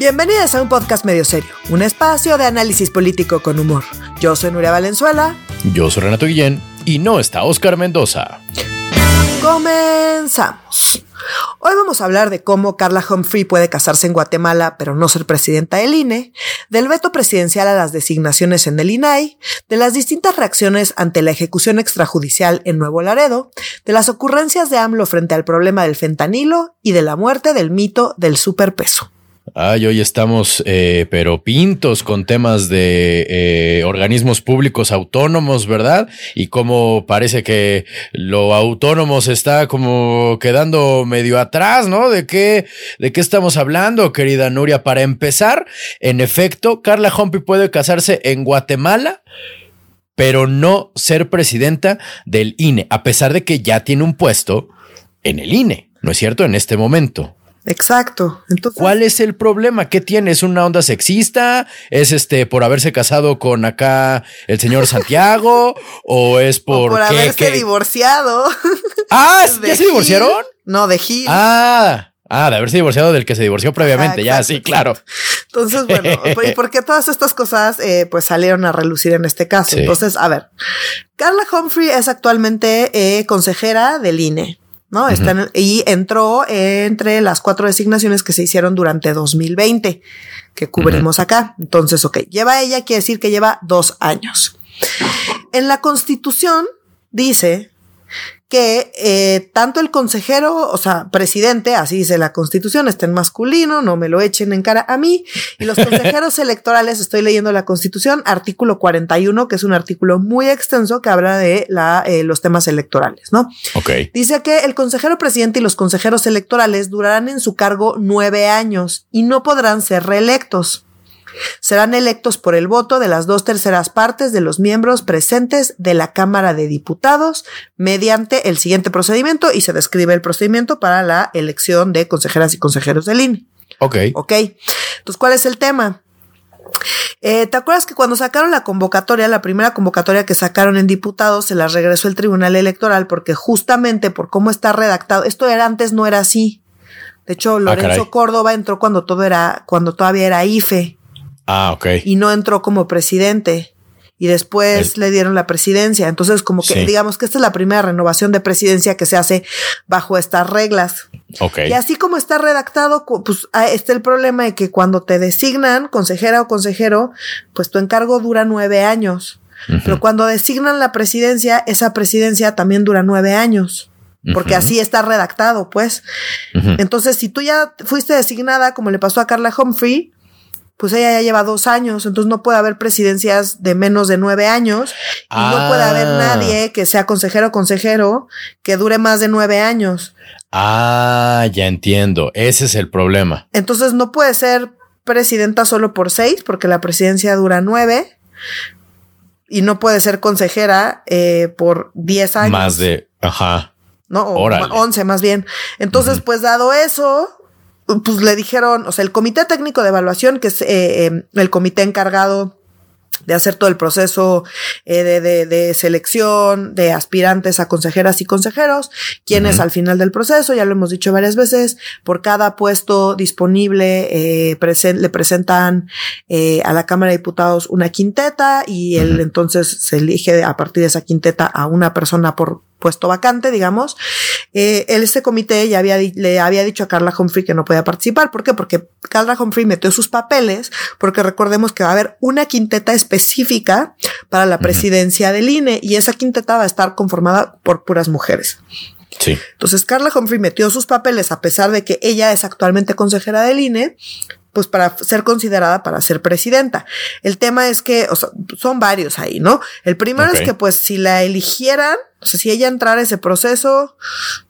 Bienvenidos a un podcast medio serio, un espacio de análisis político con humor. Yo soy Nuria Valenzuela. Yo soy Renato Guillén y no está Oscar Mendoza. Comenzamos. Hoy vamos a hablar de cómo Carla Humphrey puede casarse en Guatemala pero no ser presidenta del INE, del veto presidencial a las designaciones en el INAI, de las distintas reacciones ante la ejecución extrajudicial en Nuevo Laredo, de las ocurrencias de AMLO frente al problema del fentanilo y de la muerte del mito del superpeso. Ay, hoy estamos, eh, pero pintos con temas de eh, organismos públicos autónomos, ¿verdad? Y cómo parece que lo autónomo se está como quedando medio atrás, ¿no? ¿De qué, de qué estamos hablando, querida Nuria? Para empezar, en efecto, Carla Humphrey puede casarse en Guatemala pero no ser presidenta del INE, a pesar de que ya tiene un puesto en el INE, ¿no es cierto? En este momento. Exacto. Entonces, ¿Cuál es el problema? ¿Qué tiene? ¿Es una onda sexista? ¿Es este por haberse casado con acá el señor Santiago? ¿O es por, por haberse divorciado? Ah, ¿ya se divorciaron? No, de Gil. Ah. Ah, de haberse divorciado del que se divorció previamente, ya, sí, claro. Entonces, bueno, ¿y por qué todas estas cosas eh, pues salieron a relucir en este caso? Entonces, a ver, Carla Humphrey es actualmente eh, consejera del INE. ¿No? y entró entre las cuatro designaciones que se hicieron durante 2020, que cubrimos acá. Entonces, ok, lleva ella, quiere decir que lleva dos años. En la constitución dice que eh, tanto el consejero, o sea, presidente, así dice la constitución, está en masculino, no me lo echen en cara a mí, y los consejeros electorales, estoy leyendo la constitución, artículo 41, que es un artículo muy extenso que habla de la, eh, los temas electorales, ¿no? Ok. Dice que el consejero presidente y los consejeros electorales durarán en su cargo nueve años y no podrán ser reelectos. Serán electos por el voto de las dos terceras partes de los miembros presentes de la Cámara de Diputados mediante el siguiente procedimiento y se describe el procedimiento para la elección de consejeras y consejeros del INE. Ok. Ok. Entonces, ¿cuál es el tema? Eh, ¿Te acuerdas que cuando sacaron la convocatoria, la primera convocatoria que sacaron en diputados, se la regresó el Tribunal Electoral porque justamente por cómo está redactado, esto era antes no era así. De hecho, ah, Lorenzo Córdoba entró cuando todo era, cuando todavía era IFE. Ah, ok. Y no entró como presidente. Y después le dieron la presidencia. Entonces, como que digamos que esta es la primera renovación de presidencia que se hace bajo estas reglas. Ok. Y así como está redactado, pues ah, está el problema de que cuando te designan consejera o consejero, pues tu encargo dura nueve años. Pero cuando designan la presidencia, esa presidencia también dura nueve años porque así está redactado, pues. Entonces, si tú ya fuiste designada, como le pasó a Carla Humphrey, pues ella ya lleva dos años, entonces no puede haber presidencias de menos de nueve años y no puede haber ah. nadie que sea consejero o consejero que dure más de nueve años. Ah, ya entiendo. Ese es el problema. Entonces no puede ser presidenta solo por seis, porque la presidencia dura nueve. Y no puede ser consejera eh, por diez años. Más de, ajá. No, o once más bien. Entonces, pues dado eso, pues le dijeron, o sea, el comité técnico de evaluación, que es eh, em, el comité encargado de hacer todo el proceso eh, de, de, selección de aspirantes a consejeras y consejeros, quienes al final del proceso, ya lo hemos dicho varias veces, por cada puesto disponible eh, le presentan eh, a la Cámara de Diputados una quinteta y él entonces se elige a partir de esa quinteta a una persona por puesto vacante, digamos. Eh, este comité ya había, le había dicho a Carla Humphrey que no podía participar. ¿Por qué? Porque Carla Humphrey metió sus papeles, porque recordemos que va a haber una quinteta específica para la presidencia del INE y esa quinteta va a estar conformada por puras mujeres. Sí. Entonces Carla Humphrey metió sus papeles a pesar de que ella es actualmente consejera del INE pues para ser considerada para ser presidenta. El tema es que, o sea, son varios ahí, ¿no? El primero es que pues si la eligieran, o sea, si ella entrara a ese proceso,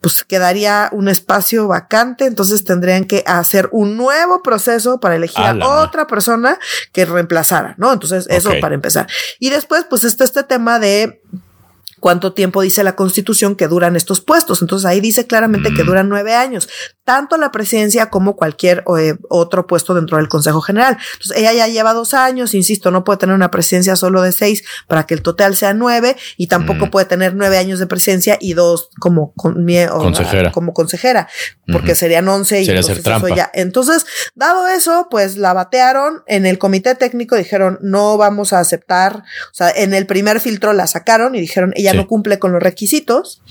pues quedaría un espacio vacante, entonces tendrían que hacer un nuevo proceso para elegir a, otra persona que reemplazara, ¿no? Entonces, eso para empezar. Y después, pues está este tema de cuánto tiempo dice la constitución que duran estos puestos. Entonces ahí dice claramente que mm. duran nueve años. Tanto la presidencia como cualquier eh, otro puesto dentro del Consejo General. Entonces, ella ya lleva dos años, insisto, no puede tener una presidencia solo de seis para que el total sea nueve y tampoco puede tener nueve años de presidencia y dos como consejera. como consejera, porque serían once y entonces, ya. entonces, dado eso, pues la batearon en el comité técnico, dijeron no vamos a aceptar, o sea, en el primer filtro la sacaron y dijeron ella no cumple con los requisitos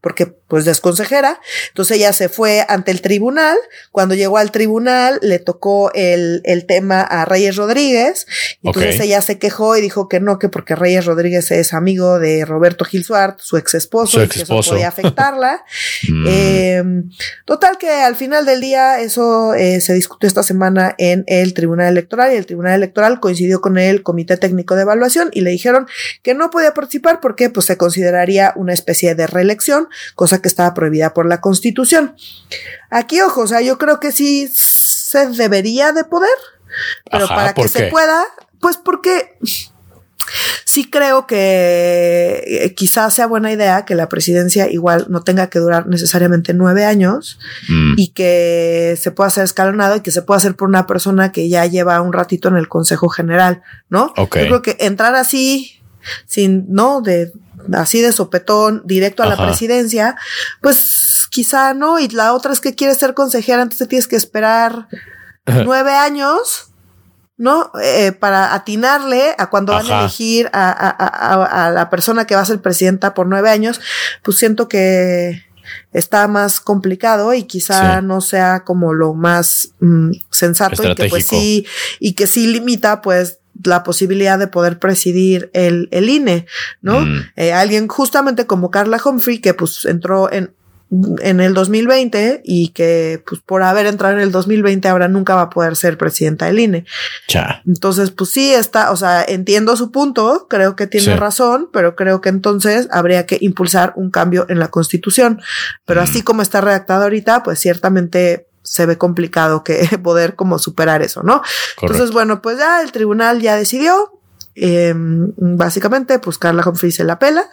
porque pues desconsejera. Entonces ella se fue ante el tribunal. Cuando llegó al tribunal le tocó el, el tema a Reyes Rodríguez. Entonces ella se quejó y dijo que no, que porque Reyes Rodríguez es amigo de Roberto Gil Suart, su ex esposo, y que eso podía afectarla. Mm. Em, total que al final del día eso eh, se discutió esta semana en el Tribunal Electoral y el Tribunal Electoral coincidió con el Comité Técnico de Evaluación y le dijeron que no podía participar porque pues se consideraría una especie de reelección cosa que estaba prohibida por la Constitución. Aquí, ojo, o sea, yo creo que sí se debería de poder, pero para que se pueda, pues porque sí creo que eh, quizás sea buena idea que la presidencia igual no tenga que durar necesariamente nueve años mm. y que se pueda hacer escalonado y que se pueda hacer por una persona que ya lleva un ratito en el Consejo General, ¿no? Yo creo que entrar así, sin, ¿no? De así de sopetón, directo a la presidencia, pues quizá no. Y la otra es que quieres ser consejera, antes te tienes que esperar nueve años, ¿no? Eh, para atinarle a cuando van a elegir a, la persona que va a ser presidenta por nueve años, pues siento que está más complicado y quizá no sea como lo más mm, sensato y que pues sí y que sí limita pues la posibilidad de poder presidir el, el INE, ¿no? Mm. Eh, alguien justamente como Carla Humphrey, que pues entró en, en el 2020 y que pues por haber entrado en el 2020 ahora nunca va a poder ser presidenta del INE. Cha. Entonces, pues sí está, o sea, entiendo su punto, creo que tiene razón, pero creo que entonces habría que impulsar un cambio en la constitución. Pero así mm. como está redactado ahorita, pues ciertamente se ve complicado que poder como superar eso, ¿no? Entonces, bueno, pues ya el tribunal ya decidió, eh, básicamente, pues Carla Humphrey se la pela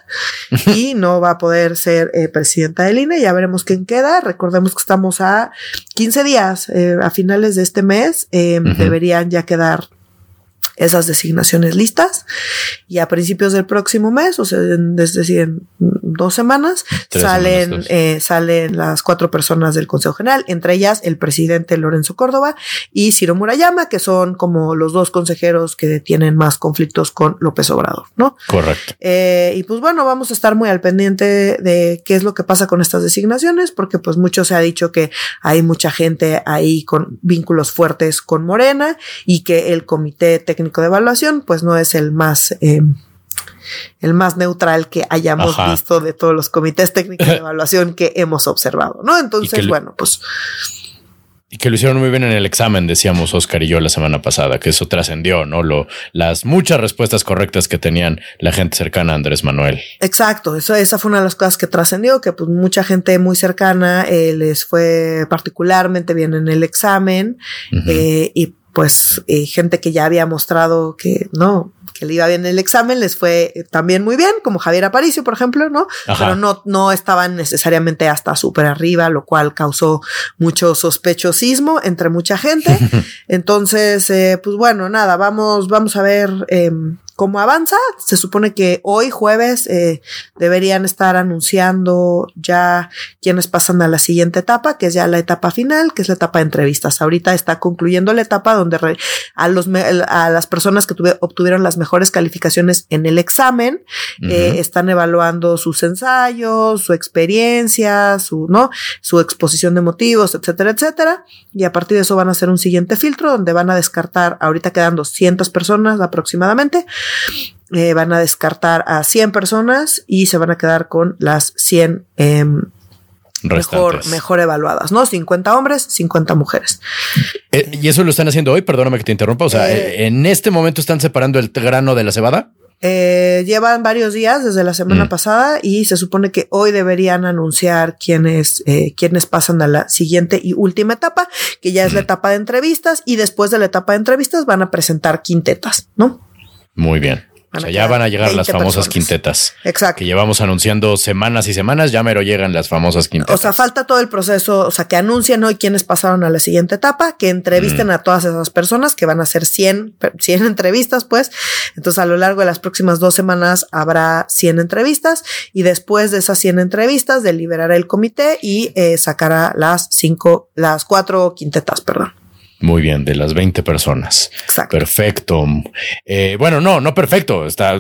y no va a poder ser eh, presidenta del INE. Ya veremos quién queda. Recordemos que estamos a 15 días, eh, a finales de este mes, eh, deberían ya quedar esas designaciones listas y a principios del próximo mes, o sea, es decir, en dos semanas, salen, eh, salen las cuatro personas del Consejo General, entre ellas el presidente Lorenzo Córdoba y Ciro Murayama, que son como los dos consejeros que tienen más conflictos con López Obrador, ¿no? Correcto. Eh, y pues bueno, vamos a estar muy al pendiente de qué es lo que pasa con estas designaciones, porque pues mucho se ha dicho que hay mucha gente ahí con vínculos fuertes con Morena y que el comité técnico de evaluación, pues no es el más, eh, el más neutral que hayamos visto de todos los comités técnicos de evaluación que hemos observado, ¿no? Entonces, bueno, pues. Y que lo hicieron muy bien en el examen, decíamos Oscar y yo la semana pasada, que eso trascendió, ¿no? Lo, las muchas respuestas correctas que tenían la gente cercana a Andrés Manuel. Exacto, eso, esa fue una de las cosas que trascendió, que pues mucha gente muy cercana eh, les fue particularmente bien en el examen eh, y pues eh, gente que ya había mostrado que no, que le iba bien el examen, les fue eh, también muy bien, como Javier Aparicio, por ejemplo, ¿no? Pero no, no estaban necesariamente hasta súper arriba, lo cual causó mucho sospechosismo entre mucha gente. Entonces, eh, pues bueno, nada, vamos, vamos a ver eh, cómo avanza. Se supone que hoy jueves eh, deberían estar anunciando ya quienes pasan a la siguiente etapa, que es ya la etapa final, que es la etapa de entrevistas. Ahorita está concluyendo la etapa donde a, los, a las personas que obtuvieron las mejores calificaciones en el examen eh, están evaluando sus ensayos, su experiencia, su, ¿no? su exposición de motivos, etcétera, etcétera. Y a partir de eso van a hacer un siguiente filtro donde van a descartar, ahorita quedan 200 personas aproximadamente, eh, van a descartar a 100 personas y se van a quedar con las 100 em, mejor, mejor evaluadas, ¿no? 50 hombres, 50 mujeres. Eh, ¿Y eso lo están haciendo hoy? Perdóname que te interrumpa. O sea, eh, ¿en este momento están separando el grano de la cebada? llevan varios días desde la semana mm. pasada y se supone que hoy deberían anunciar quiénes, quiénes pasan a la siguiente y última etapa, que ya es la mm. etapa de entrevistas y después de la etapa de entrevistas van a presentar quintetas, ¿no? Muy bien. o sea, ya van a llegar las famosas quintetas. Exacto. Que llevamos anunciando semanas y semanas, ya mero llegan las famosas quintetas. O sea, falta todo el proceso, o sea, que anuncien hoy quiénes pasaron a la siguiente etapa, que entrevisten a todas esas personas, que van a ser 100, 100 entrevistas, pues. Entonces, a lo largo de las próximas dos semanas habrá 100 entrevistas y después de esas 100 entrevistas deliberará el comité y eh, sacará las cinco, las cuatro quintetas, perdón. Muy bien, de las 20 personas. Exacto. Perfecto. Eh, bueno, no, no perfecto. Está,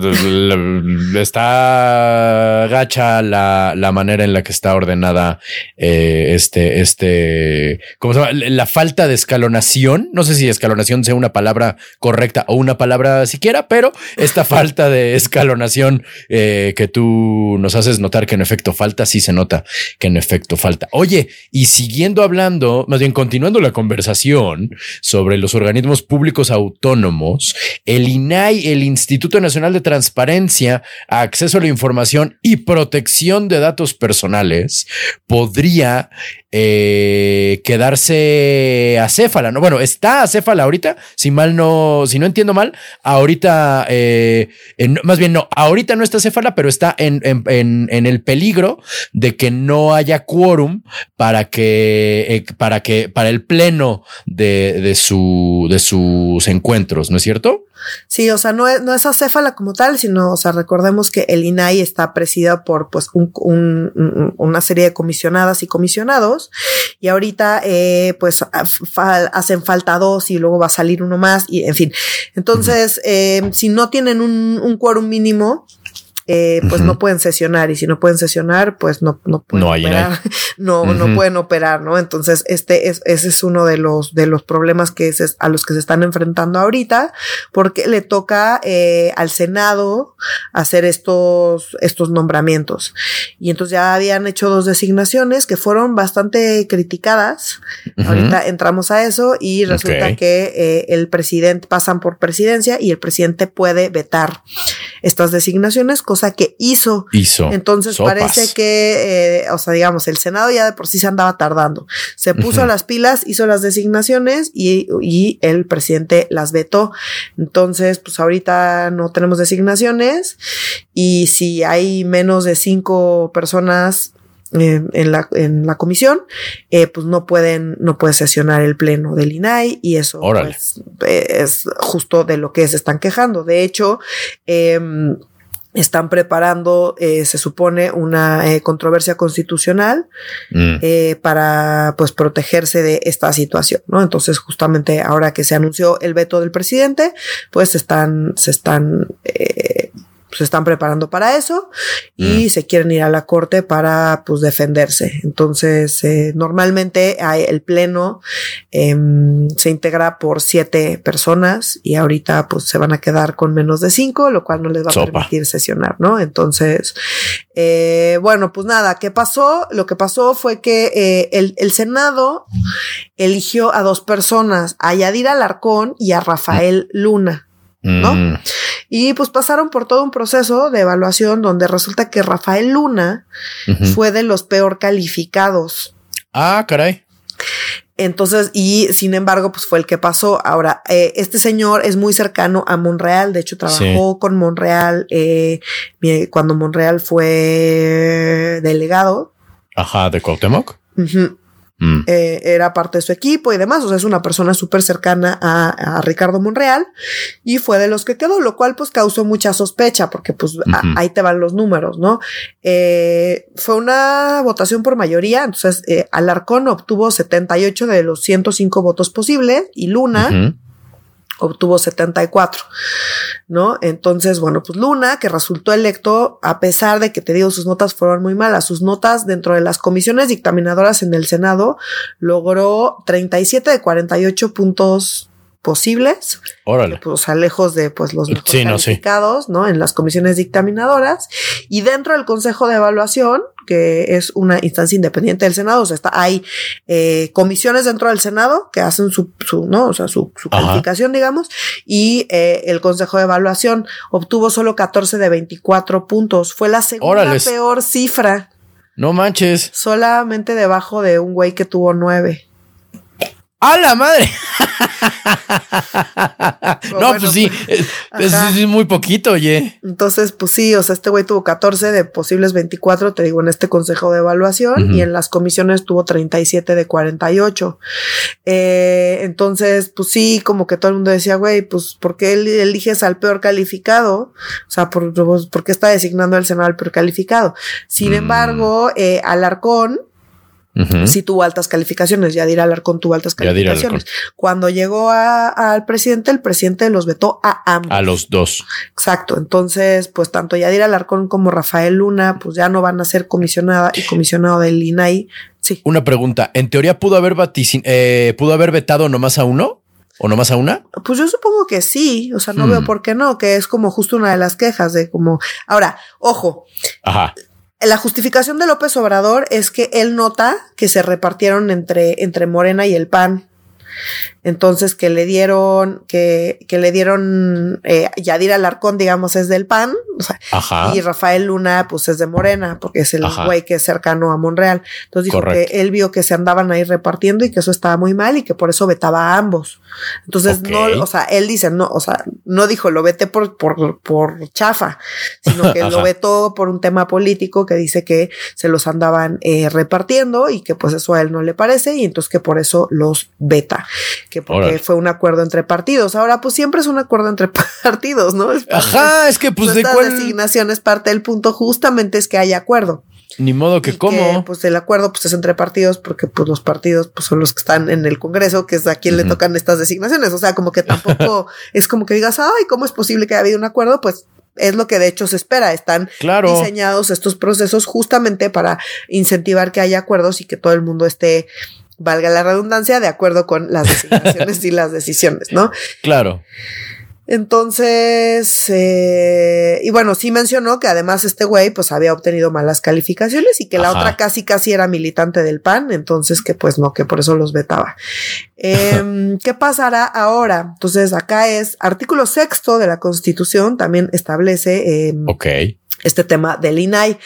está gacha la, la, manera en la que está ordenada eh, este, este, ¿cómo se llama? La falta de escalonación. No sé si escalonación sea una palabra correcta o una palabra siquiera, pero esta falta de escalonación eh, que tú nos haces notar que en efecto falta, sí se nota que en efecto falta. Oye, y siguiendo hablando, más bien continuando la conversación, sobre los organismos públicos autónomos, el INAI, el Instituto Nacional de Transparencia, Acceso a la Información y Protección de Datos Personales, podría eh, quedarse acéfala. No, bueno, está acéfala ahorita, si mal no, si no entiendo mal, ahorita, eh, más bien no, ahorita no está acéfala, pero está en, en, en, el peligro de que no haya quórum para que, eh, para que, para el pleno de de, su, de sus encuentros, ¿no es cierto? Sí, o sea, no es, no es acéfala como tal, sino, o sea, recordemos que el INAI está presidida por, pues, un, una serie de comisionadas y comisionados, y ahorita, eh, pues, hacen falta dos y luego va a salir uno más, y en fin. Entonces, eh, si no tienen un, un quórum mínimo, eh, pues no pueden sesionar y si no pueden sesionar, pues no, no pueden operar, no, no pueden operar, ¿no? Entonces, este es, ese es uno de los, de los problemas que es, a los que se están enfrentando ahorita, porque le toca eh, al Senado hacer estos, estos nombramientos. Y entonces ya habían hecho dos designaciones que fueron bastante criticadas. Ahorita entramos a eso y resulta que eh, el presidente pasan por presidencia y el presidente puede vetar estas designaciones cosa que hizo. Hizo. Entonces parece que, eh, o sea, digamos, el Senado ya de por sí se andaba tardando. Se puso las pilas, hizo las designaciones y, y, el presidente las vetó. Entonces, pues ahorita no tenemos designaciones y si hay menos de cinco personas eh, en, la, en la comisión, eh, pues no pueden, no puede sesionar el pleno del INAI y eso pues, es justo de lo que se están quejando. De hecho, eh, están preparando, eh, se supone, una eh, controversia constitucional mm. eh, para pues protegerse de esta situación, ¿no? Entonces, justamente ahora que se anunció el veto del presidente, pues están, se están se están preparando para eso y mm. se quieren ir a la corte para pues defenderse. Entonces, eh, normalmente hay el pleno em, se integra por siete personas y ahorita pues se van a quedar con menos de cinco, lo cual no les va a permitir sesionar, ¿no? Entonces, eh, bueno, pues nada, ¿qué pasó? Lo que pasó fue que eh, el, el, Senado eligió a dos personas, a Yadira Alarcón y a Rafael Luna. ¿no? Mm. Y pues pasaron por todo un proceso de evaluación donde resulta que Rafael Luna fue de los peor calificados. Ah, caray. Entonces, y sin embargo, pues fue el que pasó. Ahora, eh, este señor es muy cercano a Monreal, de hecho trabajó con Monreal eh, cuando Monreal fue delegado. Ajá, de Cuauhtémoc. Mm. Eh, era parte de su equipo y demás. O sea, es una persona súper cercana a, Ricardo Monreal y fue de los que quedó, lo cual pues causó mucha sospecha porque pues ahí te van los números, ¿no? Eh, fue una votación por mayoría. Entonces, eh, Alarcón obtuvo 78 de los 105 votos posibles y Luna obtuvo 74, ¿no? Entonces, bueno, pues Luna, que resultó electo, a pesar de que te digo, sus notas fueron muy malas, sus notas dentro de las comisiones dictaminadoras en el Senado logró 37 de 48 puntos posibles. Órale. Pues, o sea, lejos de pues los mejores calificados, no, En las comisiones dictaminadoras y dentro del Consejo de Evaluación, que es una instancia independiente del Senado, o sea, está, hay eh, comisiones dentro del Senado que hacen su, su no, o sea, su, su calificación, digamos, y eh, el Consejo de Evaluación obtuvo solo 14 de 24 puntos. Fue la segunda peor cifra. No manches. Solamente debajo de un güey que tuvo nueve. ¡A la madre! no, pues sí, es, es, muy poquito, oye. Entonces, pues sí, o sea, este güey tuvo 14 de posibles 24, te digo, en este consejo de evaluación y en las comisiones tuvo 37 de 48. Eh, entonces, pues sí, como que todo el mundo decía, güey, pues, ¿por qué eliges al peor calificado? O sea, ¿por, pues, ¿por qué está designando al Senado al peor calificado? Sin mm. embargo, eh, Alarcón, si tuvo altas calificaciones. Yadir Alarcón tuvo altas calificaciones. Cuando llegó al presidente, el presidente los vetó a ambos. A los dos. Exacto. Entonces, pues tanto Yadir Alarcón como Rafael Luna, pues ya no van a ser comisionada y comisionado del INAI. Sí. Una pregunta. ¿En teoría pudo haber eh, pudo haber vetado nomás a uno? ¿O nomás a una? Pues yo supongo que sí. O sea, no veo hmm. por qué no, que es como justo una de las quejas de como. Ahora, ojo. Ajá la justificación de López Obrador es que él nota que se repartieron entre, entre Morena y el PAN. Entonces que le dieron, que, que le dieron, eh, Yadir Alarcón, digamos, es del PAN, y Rafael Luna, pues es de Morena, porque es el güey que es cercano a Monreal. Entonces dijo que él vio que se andaban ahí repartiendo y que eso estaba muy mal y que por eso vetaba a ambos. Entonces no, o sea, él dice, no, o sea, no dijo lo vete por, por, por chafa, sino que lo vetó por un tema político que dice que se los andaban eh, repartiendo y que pues eso a él no le parece y entonces que por eso los veta que porque fue un acuerdo entre partidos. Ahora, pues siempre es un acuerdo entre partidos, ¿no? Ajá, es que pues de cuál designación es parte del punto justamente es que haya acuerdo. Ni modo que cómo. pues el acuerdo pues es entre partidos porque pues los partidos pues son los que están en el Congreso, que es a quien le tocan estas designaciones. O sea, como que tampoco es como que digas, ay, ¿cómo es posible que haya habido un acuerdo? Pues es lo que de hecho se espera. Están diseñados estos procesos justamente para incentivar que haya acuerdos y que todo el mundo esté valga la redundancia, de acuerdo con las designaciones y las decisiones, ¿no? Claro. Entonces, eh, y bueno, sí mencionó que además este güey pues había obtenido malas calificaciones y que la otra casi casi era militante del PAN, entonces que pues no, que por eso los vetaba. Em, ¿Qué pasará ahora? Entonces acá es artículo sexto de la Constitución, también establece... Eh, ok este tema del INAI.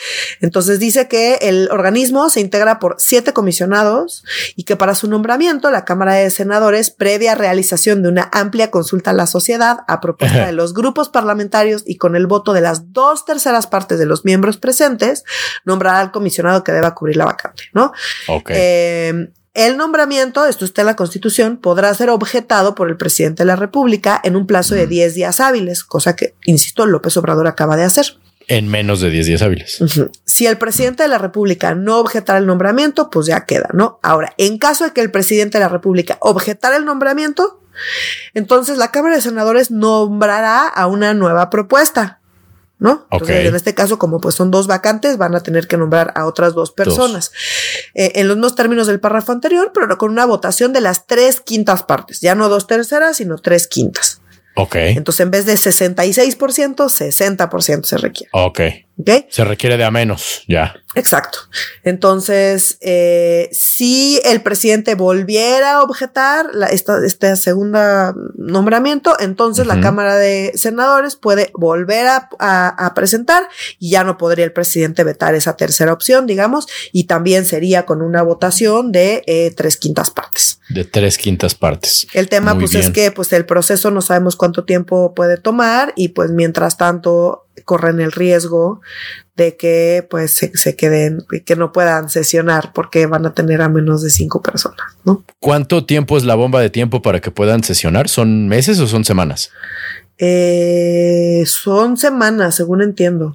Entonces dice que el organismo se integra por siete comisionados y que para su nombramiento la Cámara de Senadores, previa realización de una amplia consulta a la sociedad a propuesta de los grupos parlamentarios y con el voto de las dos terceras partes de los miembros presentes, nombrará al comisionado que deba cubrir la vacante, ¿no? Ok. Eh, el nombramiento, esto está en la Constitución, podrá ser objetado por el presidente de la República en un plazo de 10 días hábiles, cosa que, insisto, López Obrador acaba de hacer en menos de 10 días hábiles. Si el presidente de la República no objetara el nombramiento, pues ya queda, ¿no? Ahora, en caso de que el presidente de la República objetara el nombramiento, entonces la Cámara de Senadores nombrará a una nueva propuesta, ¿no? Entonces, en este caso, como pues son dos vacantes, van a tener que nombrar a otras dos personas. Eh, en los mismos términos del párrafo anterior, pero con una votación de las tres quintas partes, ya no dos terceras, sino tres quintas. Ok. Entonces, en vez de 66%, 60% se requiere. Ok. Ok. Se requiere de a menos, ya. Exacto. Entonces, eh, si el presidente volviera a objetar la, esta, este segunda nombramiento, entonces la Cámara de Senadores puede volver a, presentar y ya no podría el presidente vetar esa tercera opción, digamos, y también sería con una votación de eh, tres quintas partes. De tres quintas partes. El tema, pues, es que pues el proceso no sabemos cuánto tiempo puede tomar y pues mientras tanto corren el riesgo de que pues se, queden y que no puedan sesionar porque van a tener a menos de cinco personas, ¿no? ¿Cuánto tiempo es la bomba de tiempo para que puedan sesionar? ¿Son meses o son semanas? Eh, son semanas, según entiendo.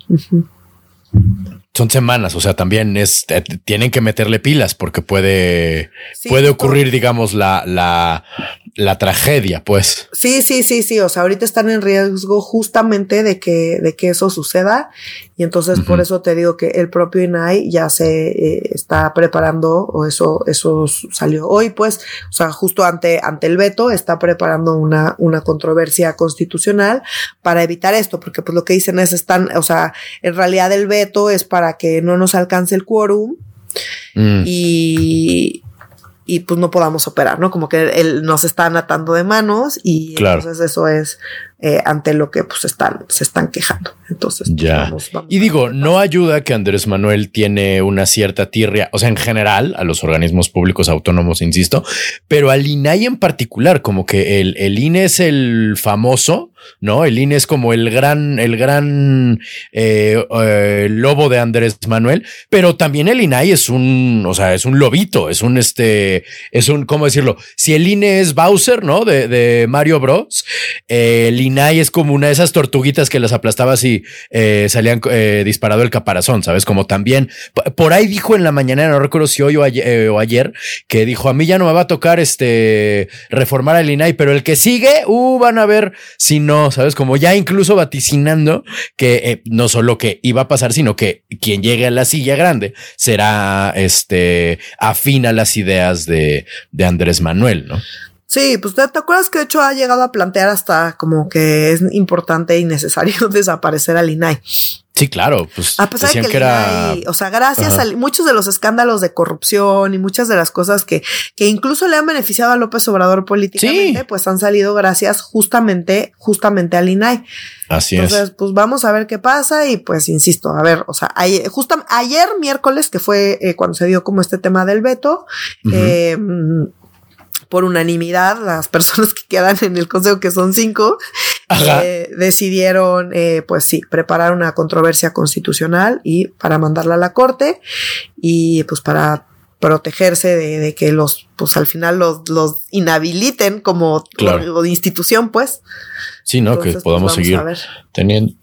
Son semanas, o sea, también es eh, tienen que meterle pilas porque puede puede ocurrir, digamos, la, la la tragedia, pues. Sí, sí, sí, sí. O sea, ahorita están en riesgo justamente de que, de que eso suceda. Y entonces por eso te digo que el propio INAI ya se eh, está preparando, o eso, eso salió hoy, pues, o sea, justo ante, ante el veto, está preparando una, una controversia constitucional para evitar esto, porque pues lo que dicen es están, o sea, en realidad el veto es para que no nos alcance el quórum. Mm. Y, y pues no podamos operar, ¿no? Como que él nos están atando de manos y entonces eso es eh, ante lo que pues están, se están quejando. Entonces, pues, ya. y digo, no ayuda que Andrés Manuel tiene una cierta tirria, o sea, en general a los organismos públicos autónomos, insisto, pero al INAI en particular, como que el, el INE es el famoso ¿no? El INE es como el gran, el gran eh, eh, lobo de Andrés Manuel, pero también el INAI es un, o sea, es un lobito, es un este, es un, ¿cómo decirlo? Si el INE es Bowser, ¿no? De, de Mario Bros, eh, el INAI es como una de esas tortuguitas que las aplastabas y salían disparado el caparazón, ¿sabes? Como también, por ahí dijo en la mañana, no recuerdo si hoy o ayer, o ayer, que dijo, a mí ya no me va a tocar este reformar el INAI, pero el que sigue, uh, van a ver si no no, sabes, como ya incluso vaticinando que eh, no solo que iba a pasar, sino que quien llegue a la silla grande será este afín a las ideas de, de Andrés Manuel, ¿no? Sí, pues te, acuerdas que de hecho ha llegado a plantear hasta como que es importante y necesario desaparecer al INAI. Sí, claro, pues a pesar de que, era... o sea, gracias a muchos de los escándalos de corrupción y muchas de las cosas que, que incluso le han beneficiado a López Obrador políticamente, pues han salido gracias justamente, justamente al INAI. Así Entonces, pues vamos a ver qué pasa y pues insisto, a ver, o sea, ayer, ayer miércoles, que fue eh, cuando se dio como este tema del veto, eh, por unanimidad, las personas que quedan en el consejo, que son cinco, eh, decidieron, eh, pues sí, preparar una controversia constitucional y para mandarla a la corte y pues para protegerse de, que los, pues al final los, los inhabiliten como, de institución, pues. Sí, no, que pues, podamos seguir teniendo,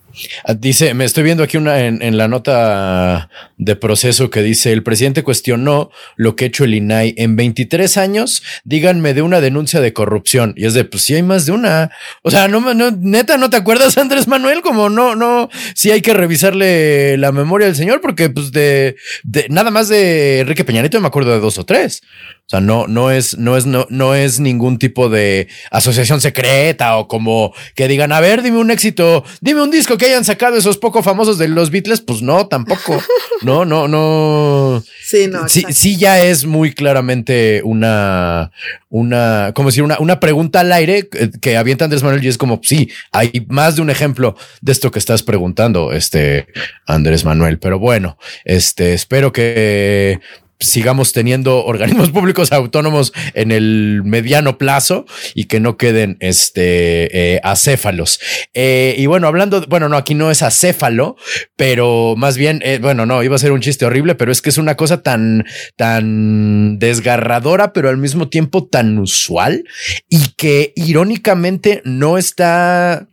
dice, me estoy viendo aquí una en, la nota de proceso que dice, el presidente cuestionó lo que ha hecho el INAI en 23 años, díganme de una denuncia de corrupción. Y es de, pues si hay más de una. O sea, no, no, neta, ¿no te acuerdas, Andrés Manuel? Como no, no, sí hay que revisarle la memoria del señor, porque pues de, de nada más de Enrique Peñanito me acuerdo de dos o tres. O sea, no, no es, no es, no, no es ningún tipo de asociación secreta o como que digan, a ver, dime un éxito, dime un disco que hayan sacado esos poco famosos de los Beatles. Pues no, tampoco. No, no, no. Sí, no. Sí, sí, ya es muy claramente una, una, como decir, una, una pregunta al aire que avienta Andrés Manuel y es como, sí, hay más de un ejemplo de esto que estás preguntando, este Andrés Manuel. Pero bueno, este, espero que sigamos teniendo organismos públicos autónomos en el mediano plazo y que no queden este eh, acéfalos. Eh, y bueno, hablando, bueno, no, aquí no es acéfalo, pero más bien, eh, bueno, no, iba a ser un chiste horrible, pero es que es una cosa tan, tan desgarradora, pero al mismo tiempo tan usual y que irónicamente no está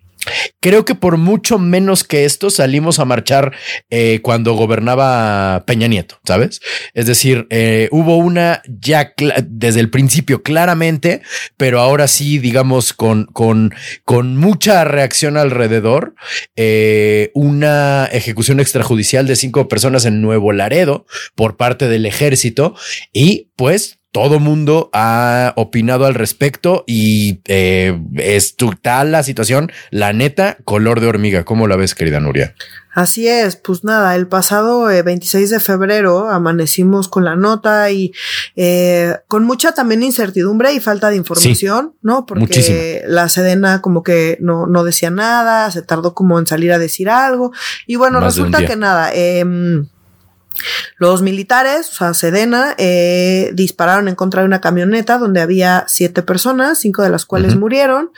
Creo que por mucho menos que esto salimos a marchar eh, cuando gobernaba Peña Nieto, ¿sabes? Es decir, eh, hubo una ya desde el principio claramente, pero ahora sí, digamos, con, con, mucha reacción alrededor, eh, una ejecución extrajudicial de cinco personas en Nuevo Laredo por parte del ejército y pues todo mundo ha opinado al respecto y eh, es tal la situación, la neta, color de hormiga. ¿Cómo la ves, querida Nuria? Así es, pues nada, el pasado 26 eh, de febrero amanecimos con la nota y eh, con mucha también incertidumbre y falta de información, ¿no? Porque la Sedena como que no, no decía nada, se tardó como en salir a decir algo y bueno, resulta que nada, eh, los militares, o sea, Sedena, eh, dispararon en contra de una camioneta donde había siete personas, cinco de las cuales murieron.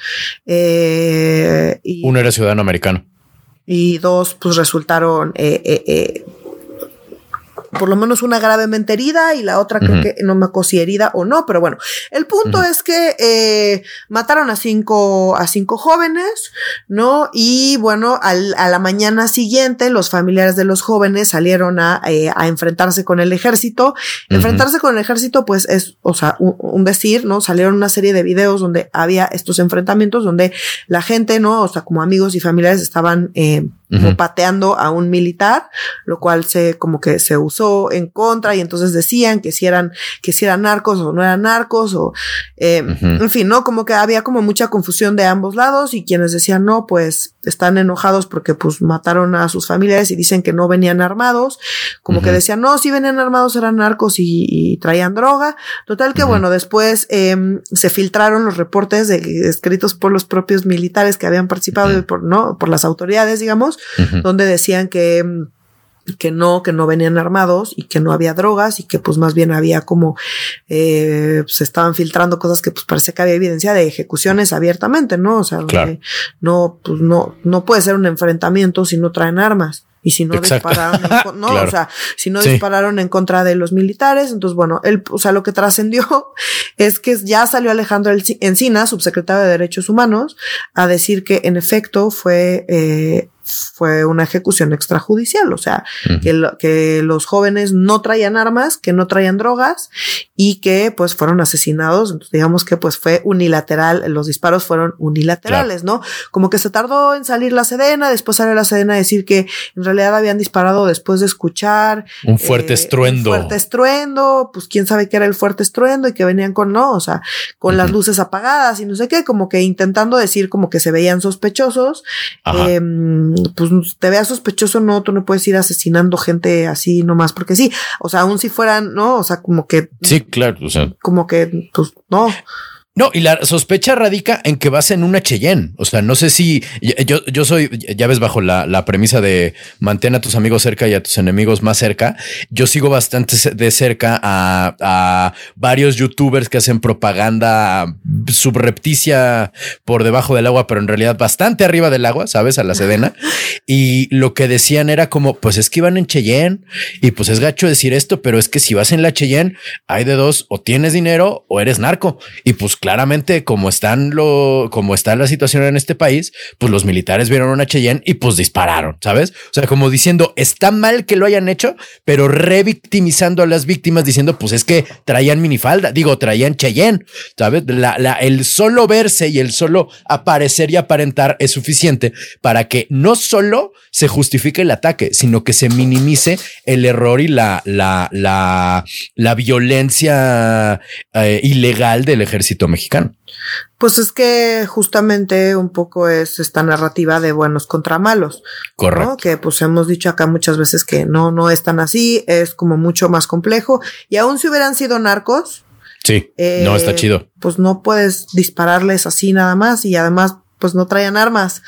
Eh, y, Uno era ciudadano americano. Y dos, pues resultaron eh, eh por lo menos una gravemente herida y la otra creo que no me acuerdo si herida o no, pero bueno, el punto es que eh, mataron a cinco, a cinco jóvenes, ¿no? Y bueno, al, a la mañana siguiente los familiares de los jóvenes salieron a, eh, a enfrentarse con el ejército. Enfrentarse con el ejército pues es, o sea, un, decir, ¿no? Salieron una serie de videos donde había estos enfrentamientos donde la gente, ¿no? O sea, como amigos y familiares estaban eh, pateando a un militar, lo cual se como que se usó en contra y entonces decían que si eran, que si eran narcos o no eran narcos o, eh, en fin, ¿no? Como que había como mucha confusión de ambos lados y quienes decían no, pues están enojados porque pues mataron a sus familiares y dicen que no venían armados, como que decían no, si venían armados eran narcos y, traían droga. Total que bueno, después em, se filtraron los reportes de, escritos por los propios militares que habían participado por, ¿no? por las autoridades, digamos, donde decían que em, que no, que no venían armados y que no había drogas y que pues más bien había como eh, se estaban filtrando cosas que pues parece que había evidencia de ejecuciones abiertamente, ¿no? O sea, no, pues no, no puede ser un enfrentamiento si no traen armas. Y si no dispararon, en, no, o sea, si no dispararon en contra de los militares, entonces bueno, él, o sea, lo que trascendió es que ya salió Alejandro Encina, subsecretario de Derechos Humanos, a decir que en efecto fue eh, fue una ejecución extrajudicial, o sea, que, que, los jóvenes no traían armas, que no traían drogas y que pues fueron asesinados. Entonces, digamos que pues fue unilateral, los disparos fueron unilaterales, ¿no? Como que se tardó en salir la Sedena, después salió la Sedena a decir que en realidad habían disparado después de escuchar un fuerte eh, estruendo. Un fuerte estruendo, pues quién sabe qué era el fuerte estruendo y que venían con, no, o sea, con las luces apagadas y no sé qué, como que intentando decir como que se veían sospechosos. Eh, pues te vea sospechoso, no, tú no puedes ir asesinando gente así nomás porque sí. O sea, aún si fueran, ¿no? O sea, como que. Sí, claro. O sea. Como que, pues, no. No, y la sospecha radica en que vas en una Cheyenne. O sea, no sé si yo, yo soy, ya ves, bajo la, la, premisa de mantén a tus amigos cerca y a tus enemigos más cerca. Yo sigo bastante de cerca a, a varios youtubers que hacen propaganda subrepticia por debajo del agua, pero en realidad bastante arriba del agua, sabes, a la sedena. Y lo que decían era como, pues es que iban en Cheyenne y pues es gacho decir esto, pero es que si vas en la Cheyenne, hay de dos, o tienes dinero o eres narco. Y pues claramente como están lo, como está la situación en este país, pues los militares vieron una Cheyenne y pues dispararon, ¿sabes? O sea, como diciendo, está mal que lo hayan hecho, pero revictimizando a las víctimas diciendo, pues es que traían minifalda, digo, traían Cheyenne, ¿sabes? La, la, el solo verse y el solo aparecer y aparentar es suficiente para que no solo se justifique el ataque, sino que se minimice el error y la, la, la, la violencia eh, ilegal del ejército mexicano. Pues es que justamente un poco es esta narrativa de buenos contra malos. Correcto. Que pues hemos dicho acá muchas veces que no, no es tan así, es como mucho más complejo. Y aun si hubieran sido narcos. Sí, no está eh, chido. Pues no puedes dispararles así nada más y además pues no traían armas.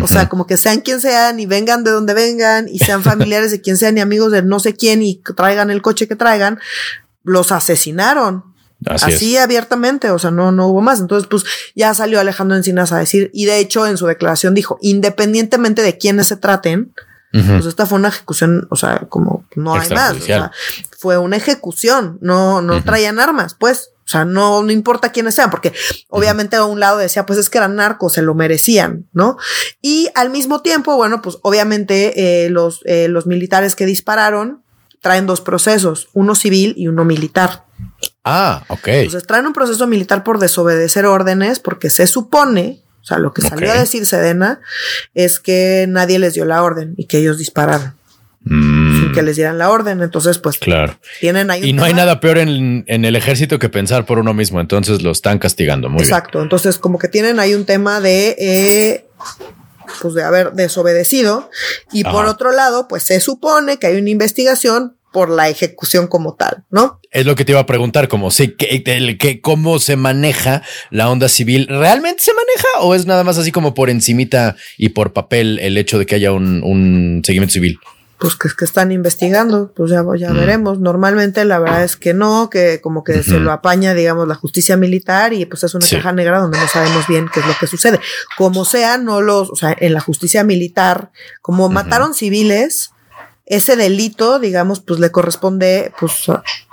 O sea, como que sean quien sean y vengan de donde vengan y sean familiares de quien sean y amigos de no sé quién y traigan el coche que traigan, los asesinaron. Así, abiertamente, o sea, no, no hubo más. Entonces, pues ya salió Alejandro Encinas a decir, y de hecho en su declaración dijo, independientemente de quiénes se traten, pues esta fue una ejecución, o sea, como no hay más. O sea, fue una ejecución, no, no traían armas, pues. O sea, no, no importa quiénes sean, porque obviamente a un lado decía, pues es que eran narcos, se lo merecían, ¿no? Y al mismo tiempo, bueno, pues obviamente eh, los, eh, los militares que dispararon traen dos procesos, uno civil y uno militar. Ah, ok. Entonces traen un proceso militar por desobedecer órdenes, porque se supone, o sea, lo que salió a decir Sedena es que nadie les dio la orden y que ellos dispararon. Mm. Sin que les dieran la orden. Entonces, pues claro. tienen ahí. y no hay nada peor en, el ejército que pensar por uno mismo. Entonces lo están castigando muy Exacto. Entonces, como que tienen ahí un tema de eh, pues de haber desobedecido. Y por otro lado, pues se supone que hay una investigación por la ejecución como tal, ¿no? Es lo que te iba a preguntar, como sí, que, que, cómo se maneja la onda civil. ¿Realmente se maneja o es nada más así como por encimita y por papel el hecho de que haya un seguimiento civil? pues que es que están investigando, pues ya, ya mm. veremos. Normalmente la verdad es que no, que como que se lo apaña, digamos, la justicia militar y pues es una caja negra donde no sabemos bien qué es lo que sucede. Como sea, no los, o sea, en la justicia militar, como mataron civiles, ese delito, digamos, pues le corresponde pues,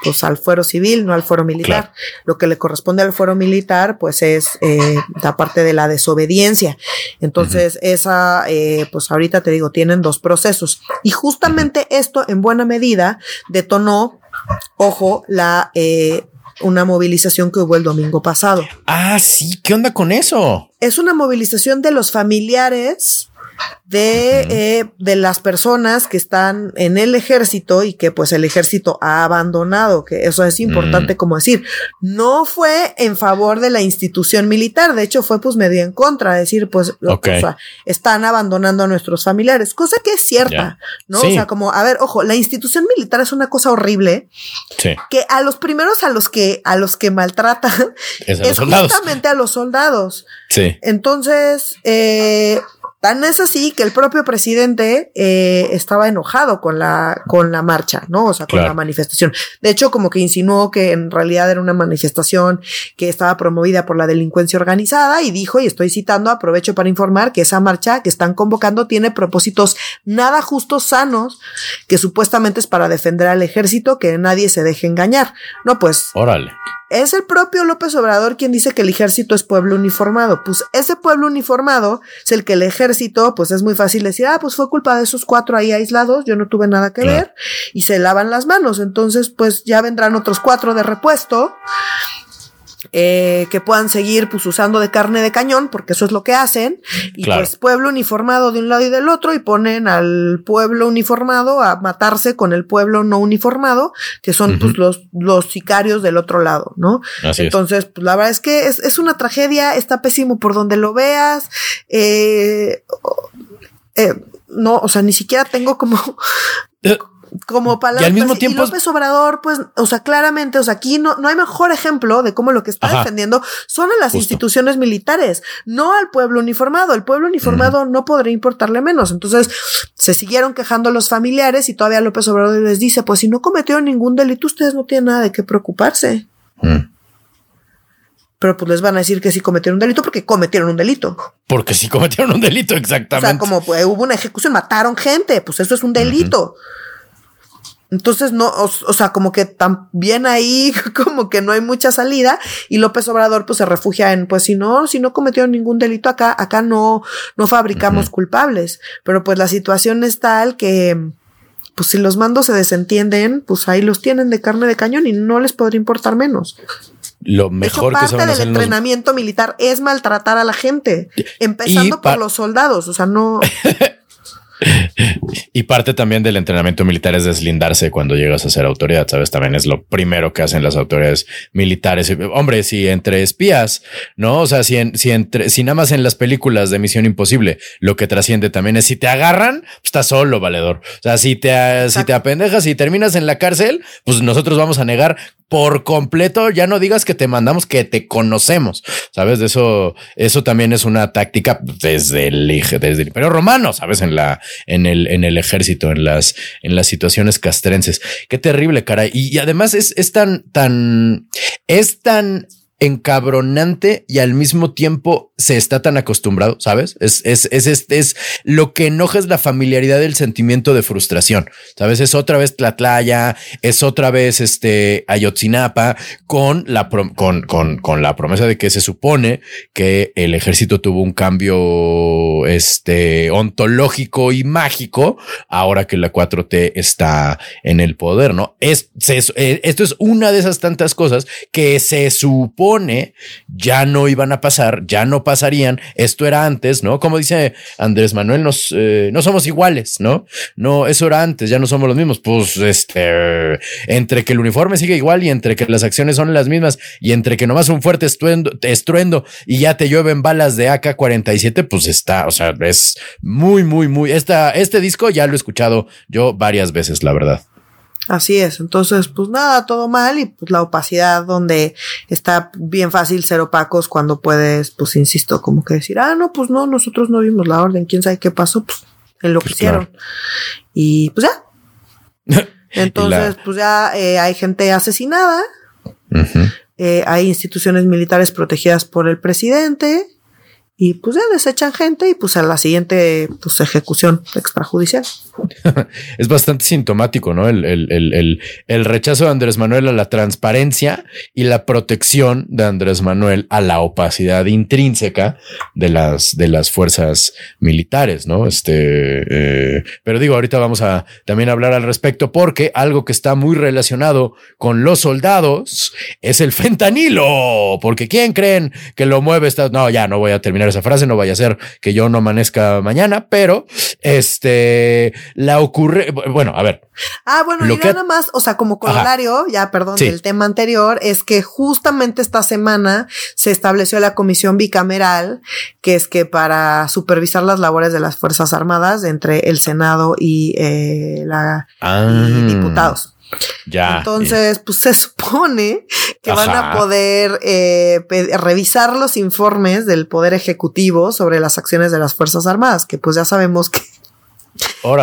pues al fuero civil, no al fuero militar. Lo que le corresponde al fuero militar, pues es eh, la parte de la desobediencia. Entonces, esa, eh, pues ahorita te digo, tienen dos procesos. Y justamente esto, en buena medida, detonó, ojo, la eh, una movilización que hubo el domingo pasado. Ah, sí, ¿qué onda con eso? Es una movilización de los familiares de, eh, de las personas que están en el ejército y que pues el ejército ha abandonado, que eso es importante como decir, no fue en favor de la institución militar, de hecho fue pues medio en contra, decir pues están abandonando a nuestros familiares, cosa que es cierta, ¿no? O sea, como, a ver, ojo, la institución militar es una cosa horrible, que a los primeros a los que, a los que maltratan es, justamente a los soldados. Sí. Entonces, eh, Tan es así que el propio presidente eh, estaba enojado con la, con la marcha, ¿no? O sea, con la manifestación. De hecho, como que insinuó que en realidad era una manifestación que estaba promovida por la delincuencia organizada y dijo, y estoy citando, aprovecho para informar que esa marcha que están convocando tiene propósitos nada justos, sanos, que supuestamente es para defender al ejército, que nadie se deje engañar. No, pues. Órale. Es el propio López Obrador quien dice que el ejército es pueblo uniformado. Pues ese pueblo uniformado es el que el ejército, pues es muy fácil decir, ah, pues fue culpa de esos cuatro ahí aislados, yo no tuve nada que ver, y se lavan las manos. Entonces, pues ya vendrán otros cuatro de repuesto eh, que puedan seguir pues usando de carne de cañón, porque eso es lo que hacen, y pues pueblo uniformado de un lado y del otro, y ponen al pueblo uniformado a matarse con el pueblo no uniformado, que son pues los, los sicarios del otro lado, ¿no? Entonces, pues la verdad es que es, es, una tragedia, está pésimo por donde lo veas, eh, eh, no, o sea, ni siquiera tengo como eh, como palabras. Y al mismo tiempo. López Obrador, pues, o sea, claramente, o sea, aquí no, no hay mejor ejemplo de cómo lo que está defendiendo son a las instituciones militares, no al pueblo uniformado. El pueblo uniformado no podría importarle menos. Entonces, se siguieron quejando los familiares y todavía López Obrador les dice, pues si no cometieron ningún delito, ustedes no tienen nada de qué preocuparse. Pero pues les van a decir que sí cometieron un delito porque cometieron un delito. Porque sí cometieron un delito, exactamente. O sea, como pues, hubo una ejecución, mataron gente, pues eso es un delito. Entonces, no, o, sea, como que también ahí, como que no hay mucha salida. Y López Obrador, pues se refugia en, pues si no, si no cometieron ningún delito acá, acá no, no fabricamos culpables. Pero pues la situación es tal que, pues si los mandos se desentienden, pues ahí los tienen de carne de cañón y no les podría importar menos. Lo mejor que parte del entrenamiento militar es maltratar a la gente, empezando por los soldados. O sea, no. y parte también del entrenamiento militar es deslindarse cuando llegas a ser autoridad, ¿sabes? También es lo primero que hacen las autoridades militares. Hombre, si entre espías, ¿no? O sea, si, si, entre, si nada más en las películas de Misión Imposible lo que trasciende también es si te agarran, pues estás solo, valedor. O sea, si te, si te apendejas y terminas en la cárcel, pues nosotros vamos a negar por completo, ya no digas que te mandamos, que te conocemos. Sabes, de eso, eso también es una táctica desde el, desde el Imperio Romano, sabes, en la, en el, en el ejército, en las, en las situaciones castrenses. Qué terrible, cara. Y, además es, es tan, tan, es tan encabronante y al mismo tiempo se está tan acostumbrado, ¿sabes? Es, es, es, este es, lo que enoja es la familiaridad del sentimiento de frustración, ¿sabes? Es otra vez Tlatlaya, es otra vez este Ayotzinapa con la, con, con, con la promesa de que se supone que el ejército tuvo un cambio este ontológico y mágico ahora que la 4T está en el poder, ¿no? Es, eh, esto es una de esas tantas cosas que se supone ya no iban a pasar, ya no pasarían. Esto era antes, ¿no? Como dice Andrés Manuel, nos, eh, no somos iguales, ¿no? No, eso era antes, ya no somos los mismos. Pues este, entre que el uniforme sigue igual y entre que las acciones son las mismas y entre que nomás un fuerte estruendo, y ya te llueven balas de AK-47, pues está, sea, es muy, muy, muy. Esta, este disco ya lo he escuchado yo varias veces, la verdad. Así es, entonces pues nada, todo mal y pues la opacidad donde está bien fácil ser opacos cuando puedes, pues insisto, como que decir, ah, no, pues no, nosotros no vimos la orden, quién sabe qué pasó, pues en lo que hicieron. Y pues ya. Entonces, pues ya eh, hay gente asesinada, eh, hay instituciones militares protegidas por el presidente, y pues ya desechan gente y pues a la siguiente pues ejecución extrajudicial. es bastante sintomático, ¿no? El, el, el, el, rechazo de Andrés Manuel a la transparencia y la protección de Andrés Manuel a la opacidad intrínseca de las, de las fuerzas militares, ¿no? Este, eh, pero digo, ahorita vamos a también hablar al respecto porque algo que está muy relacionado con los soldados es el fentanilo, porque ¿quién creen que lo mueve? Esta? No, ya no voy a terminar terminar esa frase, no vaya a ser que yo no amanezca mañana, pero este la ocurre, bueno, a ver. Ah, bueno, y nada más, o sea, como corolario, ya perdón, del tema anterior, es que justamente esta semana se estableció la comisión bicameral, que es que para supervisar las labores de las Fuerzas Armadas entre el Senado y eh, la ah. diputados. Ya. Entonces, pues se supone que van a poder eh, revisar los informes del Poder Ejecutivo sobre las acciones de las Fuerzas Armadas, que pues ya sabemos que